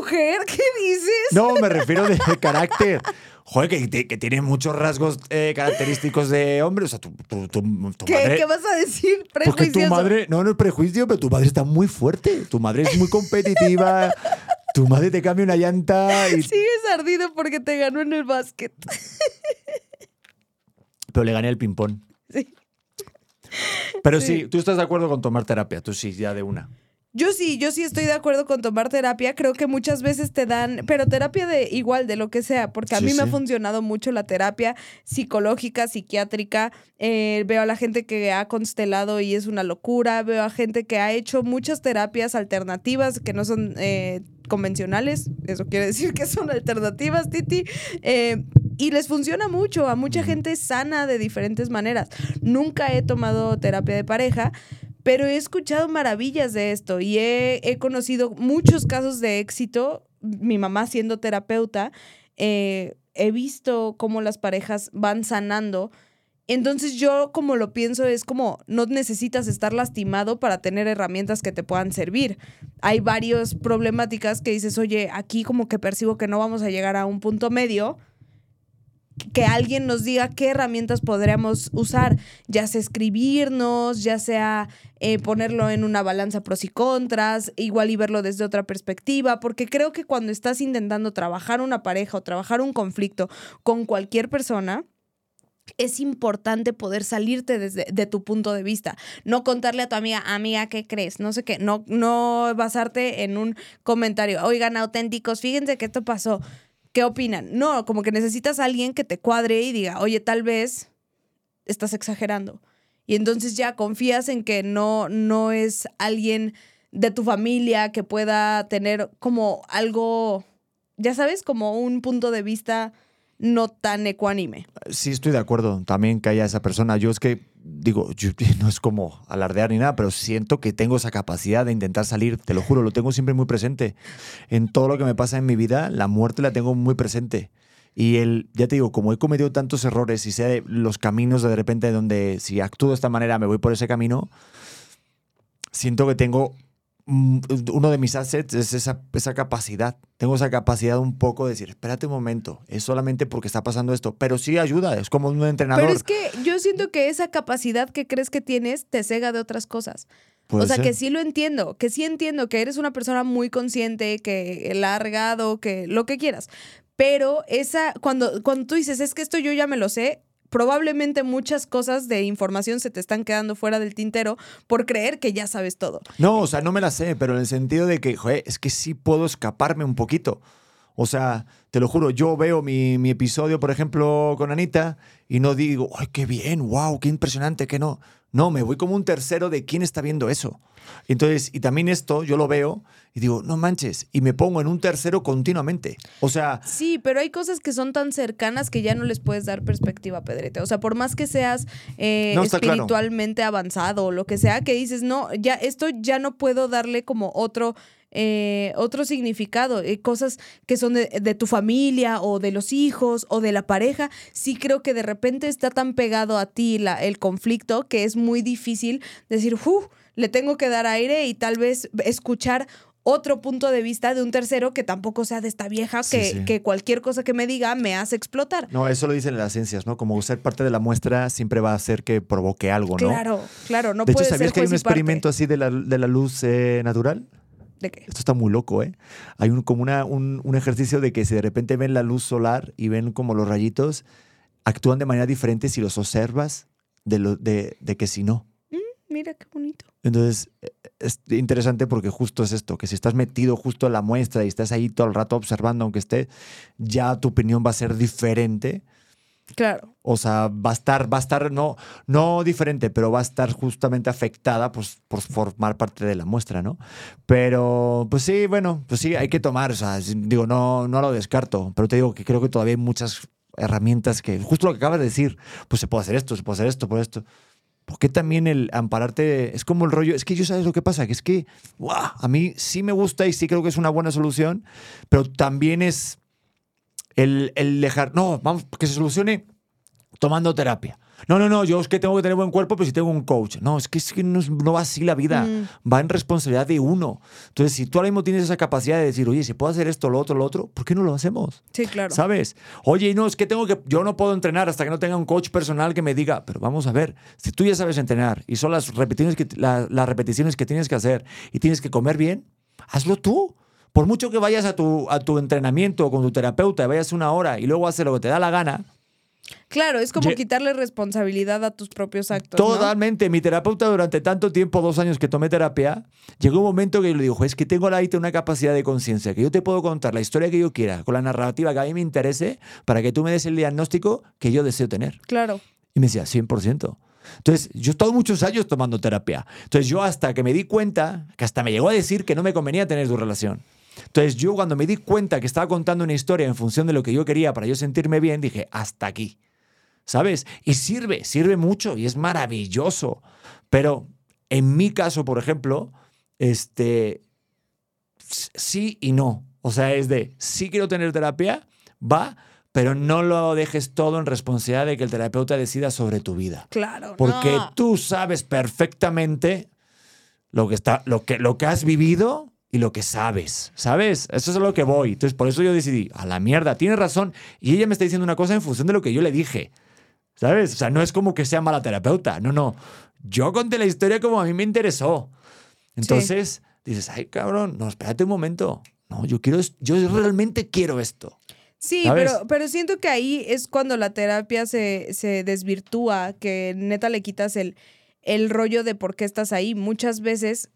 hombre-mujer. ¿Qué dices? No, me refiero de carácter. Joder, que, tiene muchos rasgos eh, característicos de hombre. O sea, tu, tu- tu- tu ¿Qué, madre. qué vas a decir? Porque tu madre, no, no es prejuicio, pero tu madre está muy fuerte. Tu madre es muy competitiva. Tu madre te cambia una llanta y Sigues ardido porque te ganó en el básquet. pero le gané el ping-pong. Sí. Pero Sí. sí. tú estás de acuerdo con tomar terapia, tú sí, ya de una. Yo sí, yo sí estoy de acuerdo con tomar terapia. Creo que muchas veces te dan, pero terapia de igual, de lo que sea, porque a Sí, mí me ha funcionado mucho la terapia psicológica, psiquiátrica. Eh, veo a la gente que ha constelado y es una locura. Veo a gente que ha hecho muchas terapias alternativas que no son eh, convencionales. Eso quiere decir que son alternativas, Titi. Eh, y les funciona mucho. A mucha gente sana de diferentes maneras. Nunca he tomado terapia de pareja, pero he escuchado maravillas de esto y he, he conocido muchos casos de éxito. Mi mamá siendo terapeuta, eh, he visto cómo las parejas van sanando. Entonces yo como lo pienso es como no necesitas estar lastimado para tener herramientas que te puedan servir. Hay varias problemáticas que dices, oye, aquí como que percibo que no vamos a llegar a un punto medio que alguien nos diga qué herramientas podríamos usar, ya sea escribirnos, ya sea eh, ponerlo en una balanza pros y contras, igual y verlo desde otra perspectiva, porque creo que cuando estás intentando trabajar una pareja o trabajar un conflicto con cualquier persona, es importante poder salirte desde de tu punto de vista, no contarle a tu amiga, amiga, ¿qué crees? No sé qué, no, no basarte en un comentario, oigan, auténticos, fíjense que esto pasó. ¿Qué opinan? No, como que necesitas a alguien que te cuadre y diga, oye, tal vez estás exagerando. Y entonces ya confías en que no, no es alguien de tu familia que pueda tener como algo, ya sabes, como un punto de vista no tan ecuánime. Sí, estoy de acuerdo también que haya esa persona. Yo es que, digo, yo- no es como alardear ni nada, pero siento que tengo esa capacidad de intentar salir, te lo juro, lo tengo siempre muy presente. En todo lo que me pasa en mi vida, la muerte la tengo muy presente. Y el, ya te digo, como he cometido tantos errores y sé los caminos de, de repente donde si actúo de esta manera me voy por ese camino, siento que tengo uno de mis assets es esa, esa capacidad. Tengo esa capacidad un poco de decir, espérate un momento, es solamente porque está pasando esto, pero sí ayuda, es como un entrenador. Pero es que yo siento que esa capacidad que crees que tienes te cega de otras cosas. O sea, ser. que sí lo entiendo, que sí entiendo que eres una persona muy consciente, que la ha regado, que lo que quieras. Pero esa, cuando, cuando tú dices, es que esto yo ya me lo sé, probablemente muchas cosas de información se te están quedando fuera del tintero por creer que ya sabes todo. No, o sea, no me la sé, pero en el sentido de que, joder, es que sí puedo escaparme un poquito. O sea, te lo juro, yo veo mi, mi episodio, por ejemplo, con Anita y no digo, ay, qué bien, wow, qué impresionante, que no. No, me voy como un tercero de quién está viendo eso. Entonces, y también esto yo lo veo y digo, no manches, y me pongo en un tercero continuamente. O sea, Sí, pero hay cosas que son tan cercanas que ya no les puedes dar perspectiva, Pedrete. O sea, por más que seas eh, No, está claro. espiritualmente avanzado o lo que sea, que dices, no, ya esto ya no puedo darle como otro, eh, otro significado. Eh, cosas que son de, de tu familia o de los hijos o de la pareja. Sí creo que de repente está tan pegado a ti la- el conflicto que es muy difícil decir, "Uf, le tengo que dar aire y tal vez escuchar otro punto de vista de un tercero que tampoco sea de esta vieja Sí, que, sí. que cualquier cosa que me diga me hace explotar. No, eso lo dicen las ciencias, ¿no? Como ser parte de la muestra siempre va a hacer que provoque algo, ¿no? Claro, claro, no de hecho, puede ¿sabías ser que hay un parte. experimento así de la, de la luz eh, natural? ¿De qué? Esto está muy loco, ¿eh? Hay un, como una, un, un ejercicio de que si de repente ven la luz solar y ven como los rayitos, actúan de manera diferente si los observas de, lo, de, de que si no. Mira qué bonito. Entonces, eh, es interesante porque justo es esto, que si estás metido justo en la muestra y estás ahí todo el rato observando, aunque esté, ya tu opinión va a ser diferente. Claro. O sea, va a estar, va a estar, no, no diferente, pero va a estar justamente afectada pues, por formar parte de la muestra, ¿no? Pero, pues sí, bueno, pues sí, hay que tomar, o sea, digo, no, no lo descarto, pero te digo que creo que todavía hay muchas herramientas que, justo lo que acabas de decir, pues se puede hacer esto, se puede hacer esto, por esto. ¿Por qué también el ampararte es como el rollo? Es que yo sabes lo que pasa, que es que ¡guau! a mí sí me gusta y sí creo que es una buena solución, pero también es el, el dejar, no, vamos, que se solucione tomando terapia. No, no, no, yo es que tengo que tener buen cuerpo, pero si tengo un coach. No, es que, es que no, no va así la vida. Mm. Va en responsabilidad de uno. Entonces, si tú ahora mismo tienes esa capacidad de decir, oye, si puedo hacer esto, lo otro, lo otro, ¿por qué no lo hacemos? Sí, claro. ¿Sabes? Oye, no, es que tengo que. Yo no puedo entrenar hasta que no tenga un coach personal que me diga, pero vamos a ver, si tú ya sabes entrenar y son las repeticiones que, la- las repeticiones que tienes que hacer y tienes que comer bien, hazlo tú. Por mucho que vayas a tu, a tu entrenamiento con tu terapeuta, vayas una hora y luego haces lo que te da la gana, Claro, es como Ye- quitarle responsabilidad a tus propios actos. ¿no? Totalmente. Mi terapeuta durante tanto tiempo, dos años que tomé terapia, llegó un momento que yo le dijo, es que tengo ahí una capacidad de conciencia, que yo te puedo contar la historia que yo quiera, con la narrativa que a mí me interese, para que tú me des el diagnóstico que yo deseo tener. Claro. Y me decía, 100%. Entonces, yo he estado muchos años tomando terapia. Entonces, yo hasta que me di cuenta, que hasta me llegó a decir que no me convenía tener tu relación. Entonces, yo cuando me di cuenta que estaba contando una historia en función de lo que yo quería para yo sentirme bien, dije, hasta aquí. ¿Sabes? Y sirve, sirve mucho y es maravilloso. Pero en mi caso, por ejemplo, este, sí y no. O sea, es de, sí quiero tener terapia, va, pero no lo dejes todo en responsabilidad de que el terapeuta decida sobre tu vida. Claro. Porque no. tú sabes perfectamente lo que, está, lo, que, lo que has vivido y lo que sabes, ¿sabes? Eso es a lo que voy. Entonces, por eso yo decidí, a la mierda, tienes razón. Y ella me está diciendo una cosa en función de lo que yo le dije, ¿sabes? O sea, no es como que sea mala terapeuta, no, no. Yo conté la historia como a mí me interesó. Entonces, dices, ay, cabrón, no, espérate un momento. No, yo quiero, yo realmente quiero esto. Sí, ¿Sabes? pero, pero siento que ahí es cuando la terapia se, se desvirtúa, que neta le quitas el, el rollo de por qué estás ahí. Muchas veces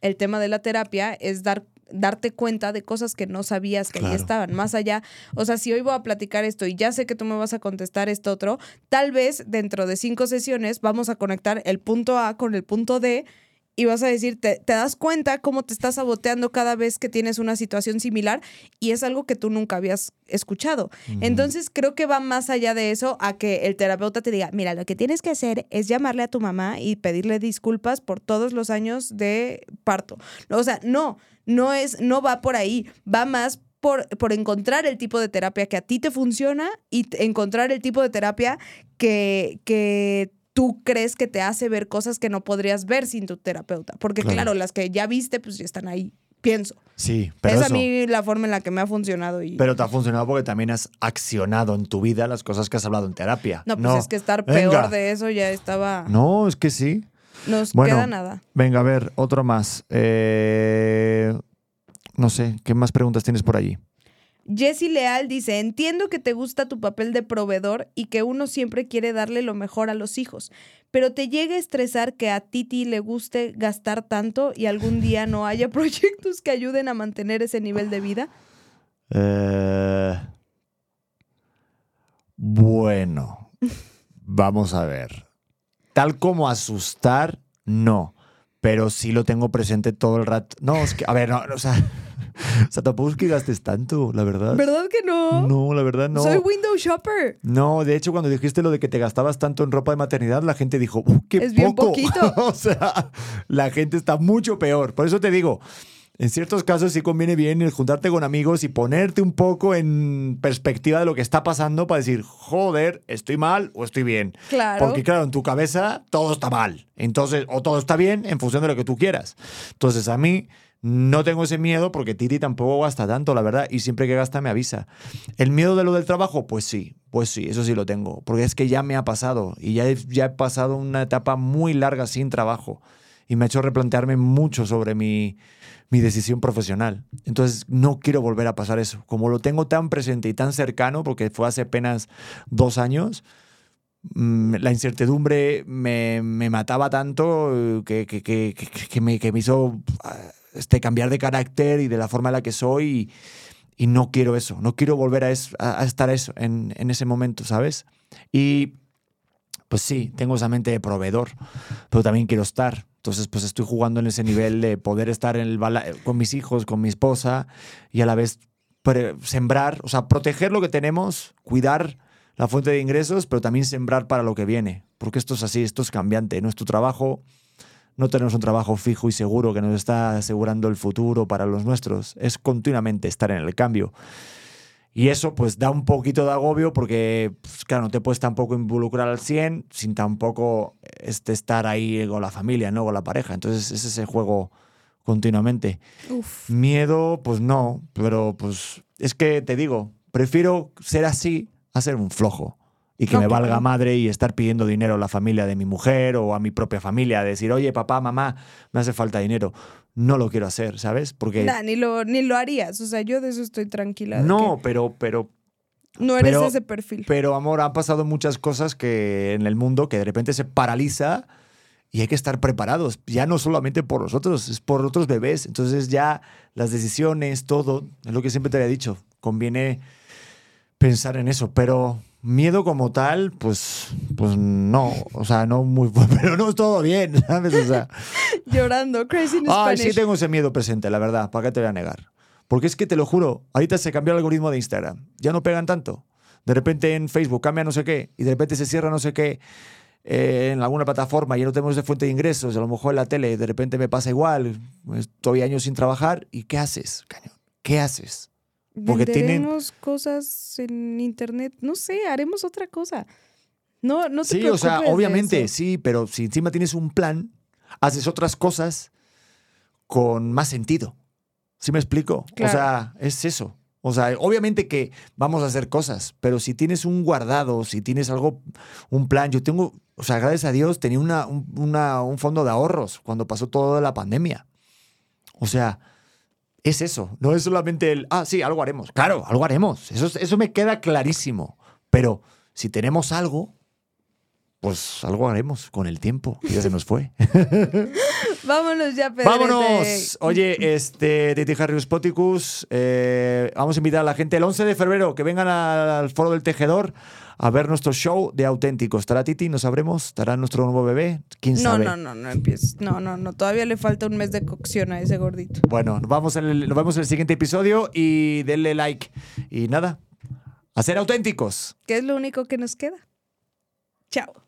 el tema de la terapia es dar darte cuenta de cosas que no sabías que ahí Claro. estaban. Más allá, o sea, si hoy voy a platicar esto y ya sé que tú me vas a contestar esto otro, tal vez dentro de cinco sesiones vamos a conectar el punto A con el punto D y vas a decir, te, te das cuenta cómo te estás saboteando cada vez que tienes una situación similar y es algo que tú nunca habías escuchado. Entonces creo que va más allá de eso a que el terapeuta te diga, mira, lo que tienes que hacer es llamarle a tu mamá y pedirle disculpas por todos los años de parto. O sea, no, no es, no va por ahí, va más por, por encontrar el tipo de terapia que a ti te funciona y encontrar el tipo de terapia que, que tú crees que te hace ver cosas que no podrías ver sin tu terapeuta. Porque Claro. claro, las que ya viste, pues ya están ahí, pienso. Sí, pero es a mí la forma en la que me ha funcionado. Y... Pero te ha funcionado porque también has accionado en tu vida las cosas que has hablado en terapia. no, pues es que estar Venga. peor de eso ya estaba... No, es que sí. Nos Bueno. queda nada. Venga, a ver, otro más. Eh, no sé, ¿qué más preguntas tienes por allí? Jessy Leal dice, entiendo que te gusta tu papel de proveedor y que uno siempre quiere darle lo mejor a los hijos, pero ¿te llega a estresar que a Titi le guste gastar tanto y algún día no haya proyectos que ayuden a mantener ese nivel de vida? Eh, bueno, vamos a ver. Tal como asustar, no. Pero sí lo tengo presente todo el rato. No, es que, a ver, no, o sea, o sea, tampoco es que gastes tanto, la verdad. ¿Verdad que no? No, la verdad no. Soy window shopper. No, de hecho, cuando dijiste lo de que te gastabas tanto en ropa de maternidad, la gente dijo, "Uh, qué Es bien poco". poquito. o sea, la gente está mucho peor. Por eso te digo, en ciertos casos sí conviene bien el juntarte con amigos y ponerte un poco en perspectiva de lo que está pasando para decir, joder, estoy mal o estoy bien. Claro. Porque claro, en tu cabeza todo está mal. Entonces, o todo está bien en función de lo que tú quieras. Entonces, a mí No tengo ese miedo porque Titi tampoco gasta tanto, la verdad, y siempre que gasta me avisa. ¿El miedo de lo del trabajo? Pues sí, pues sí, eso sí lo tengo, porque es que ya me ha pasado y ya he, ya he pasado una etapa muy larga sin trabajo y me ha hecho replantearme mucho sobre mi, mi decisión profesional. Entonces no quiero volver a pasar eso. Como lo tengo tan presente y tan cercano, porque fue hace apenas dos años, mm, la incertidumbre me, me mataba tanto eh, que, que, me, que me hizo ah, este, cambiar de carácter y de la forma en la que soy. Y, y no quiero eso, no quiero volver a, es, a, estar eso en, en, ese momento, ¿sabes? Y pues sí, tengo esa mente de proveedor, pero también quiero estar. Entonces, pues estoy jugando en ese nivel de poder estar en el con mis hijos, con mi esposa y a la vez sembrar, o sea, proteger lo que tenemos, cuidar la fuente de ingresos, pero también sembrar para lo que viene. Porque esto es así, esto es cambiante. Nuestro trabajo, no tenemos un trabajo fijo y seguro que nos está asegurando el futuro para los nuestros. Es continuamente estar en el cambio. Y eso pues da un poquito de agobio porque, pues, claro, no te puedes tampoco involucrar al 100 sin tampoco este, estar ahí con la familia, ¿no? Con la pareja. Entonces es ese juego continuamente. Uf. Miedo, pues no, pero pues es que te digo, prefiero ser así a ser un flojo y que no, me valga madre y estar pidiendo dinero a la familia de mi mujer o a mi propia familia, decir, oye, papá, mamá, me hace falta dinero. No lo quiero hacer, ¿sabes? Porque... Nah, ni, lo, ni lo harías, o sea, yo de eso estoy tranquila. No, que... pero, pero... No eres pero, ese perfil. Pero, amor, han pasado muchas cosas que en el mundo que de repente se paraliza y hay que estar preparados, ya no solamente por nosotros, es por otros bebés. Entonces ya las decisiones, todo, es lo que siempre te había dicho, conviene pensar en eso, pero Miedo como tal, pues, pues no, o sea, no muy, pero no es todo bien, ¿sabes? O sea, llorando, crazy in Ay, Spanish. sí tengo ese miedo presente, la verdad, ¿para qué te voy a negar? Porque es que te lo juro, ahorita se cambió el algoritmo de Instagram, ya no pegan tanto. De repente en Facebook cambia no sé qué y de repente se cierra no sé qué eh, en alguna plataforma y ya no tenemos de fuente de ingresos, a lo mejor en la tele de repente me pasa igual, estoy años sin trabajar y ¿qué haces, cañón? ¿Qué haces? Porque Venderemos tienen... cosas en internet, no sé, haremos otra cosa. No, no te Sí, o sea, obviamente, sí, pero si encima tienes un plan, haces otras cosas con más sentido. ¿Sí me explico? Claro. O sea, es eso. O sea, obviamente que vamos a hacer cosas, pero si tienes un guardado, si tienes algo, un plan, yo tengo, o sea, gracias a Dios, tenía una, una, un fondo de ahorros cuando pasó toda la pandemia. O sea, es eso, no es solamente el, ah, sí, algo haremos. Claro, algo haremos, eso, eso me queda clarísimo. Pero si tenemos algo, pues algo haremos con el tiempo, que ya se nos fue. Vámonos ya, Pedro. Vámonos. Oye, este, Titi Harry Spoticus, eh, vamos a invitar a la gente el 11 de febrero que vengan al Foro del Tejedor a ver nuestro show de auténticos. ¿Estará Titi? ¿No sabremos? ¿Estará nuestro nuevo bebé? ¿Quién no, sabe? No, no, no, no empieces. No, no, no. Todavía le falta un mes de cocción a ese gordito. Bueno, nos, vamos el, nos vemos en el siguiente episodio y denle like. Y nada, a ser auténticos. Que es lo único que nos queda. Chao.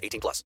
18 plus.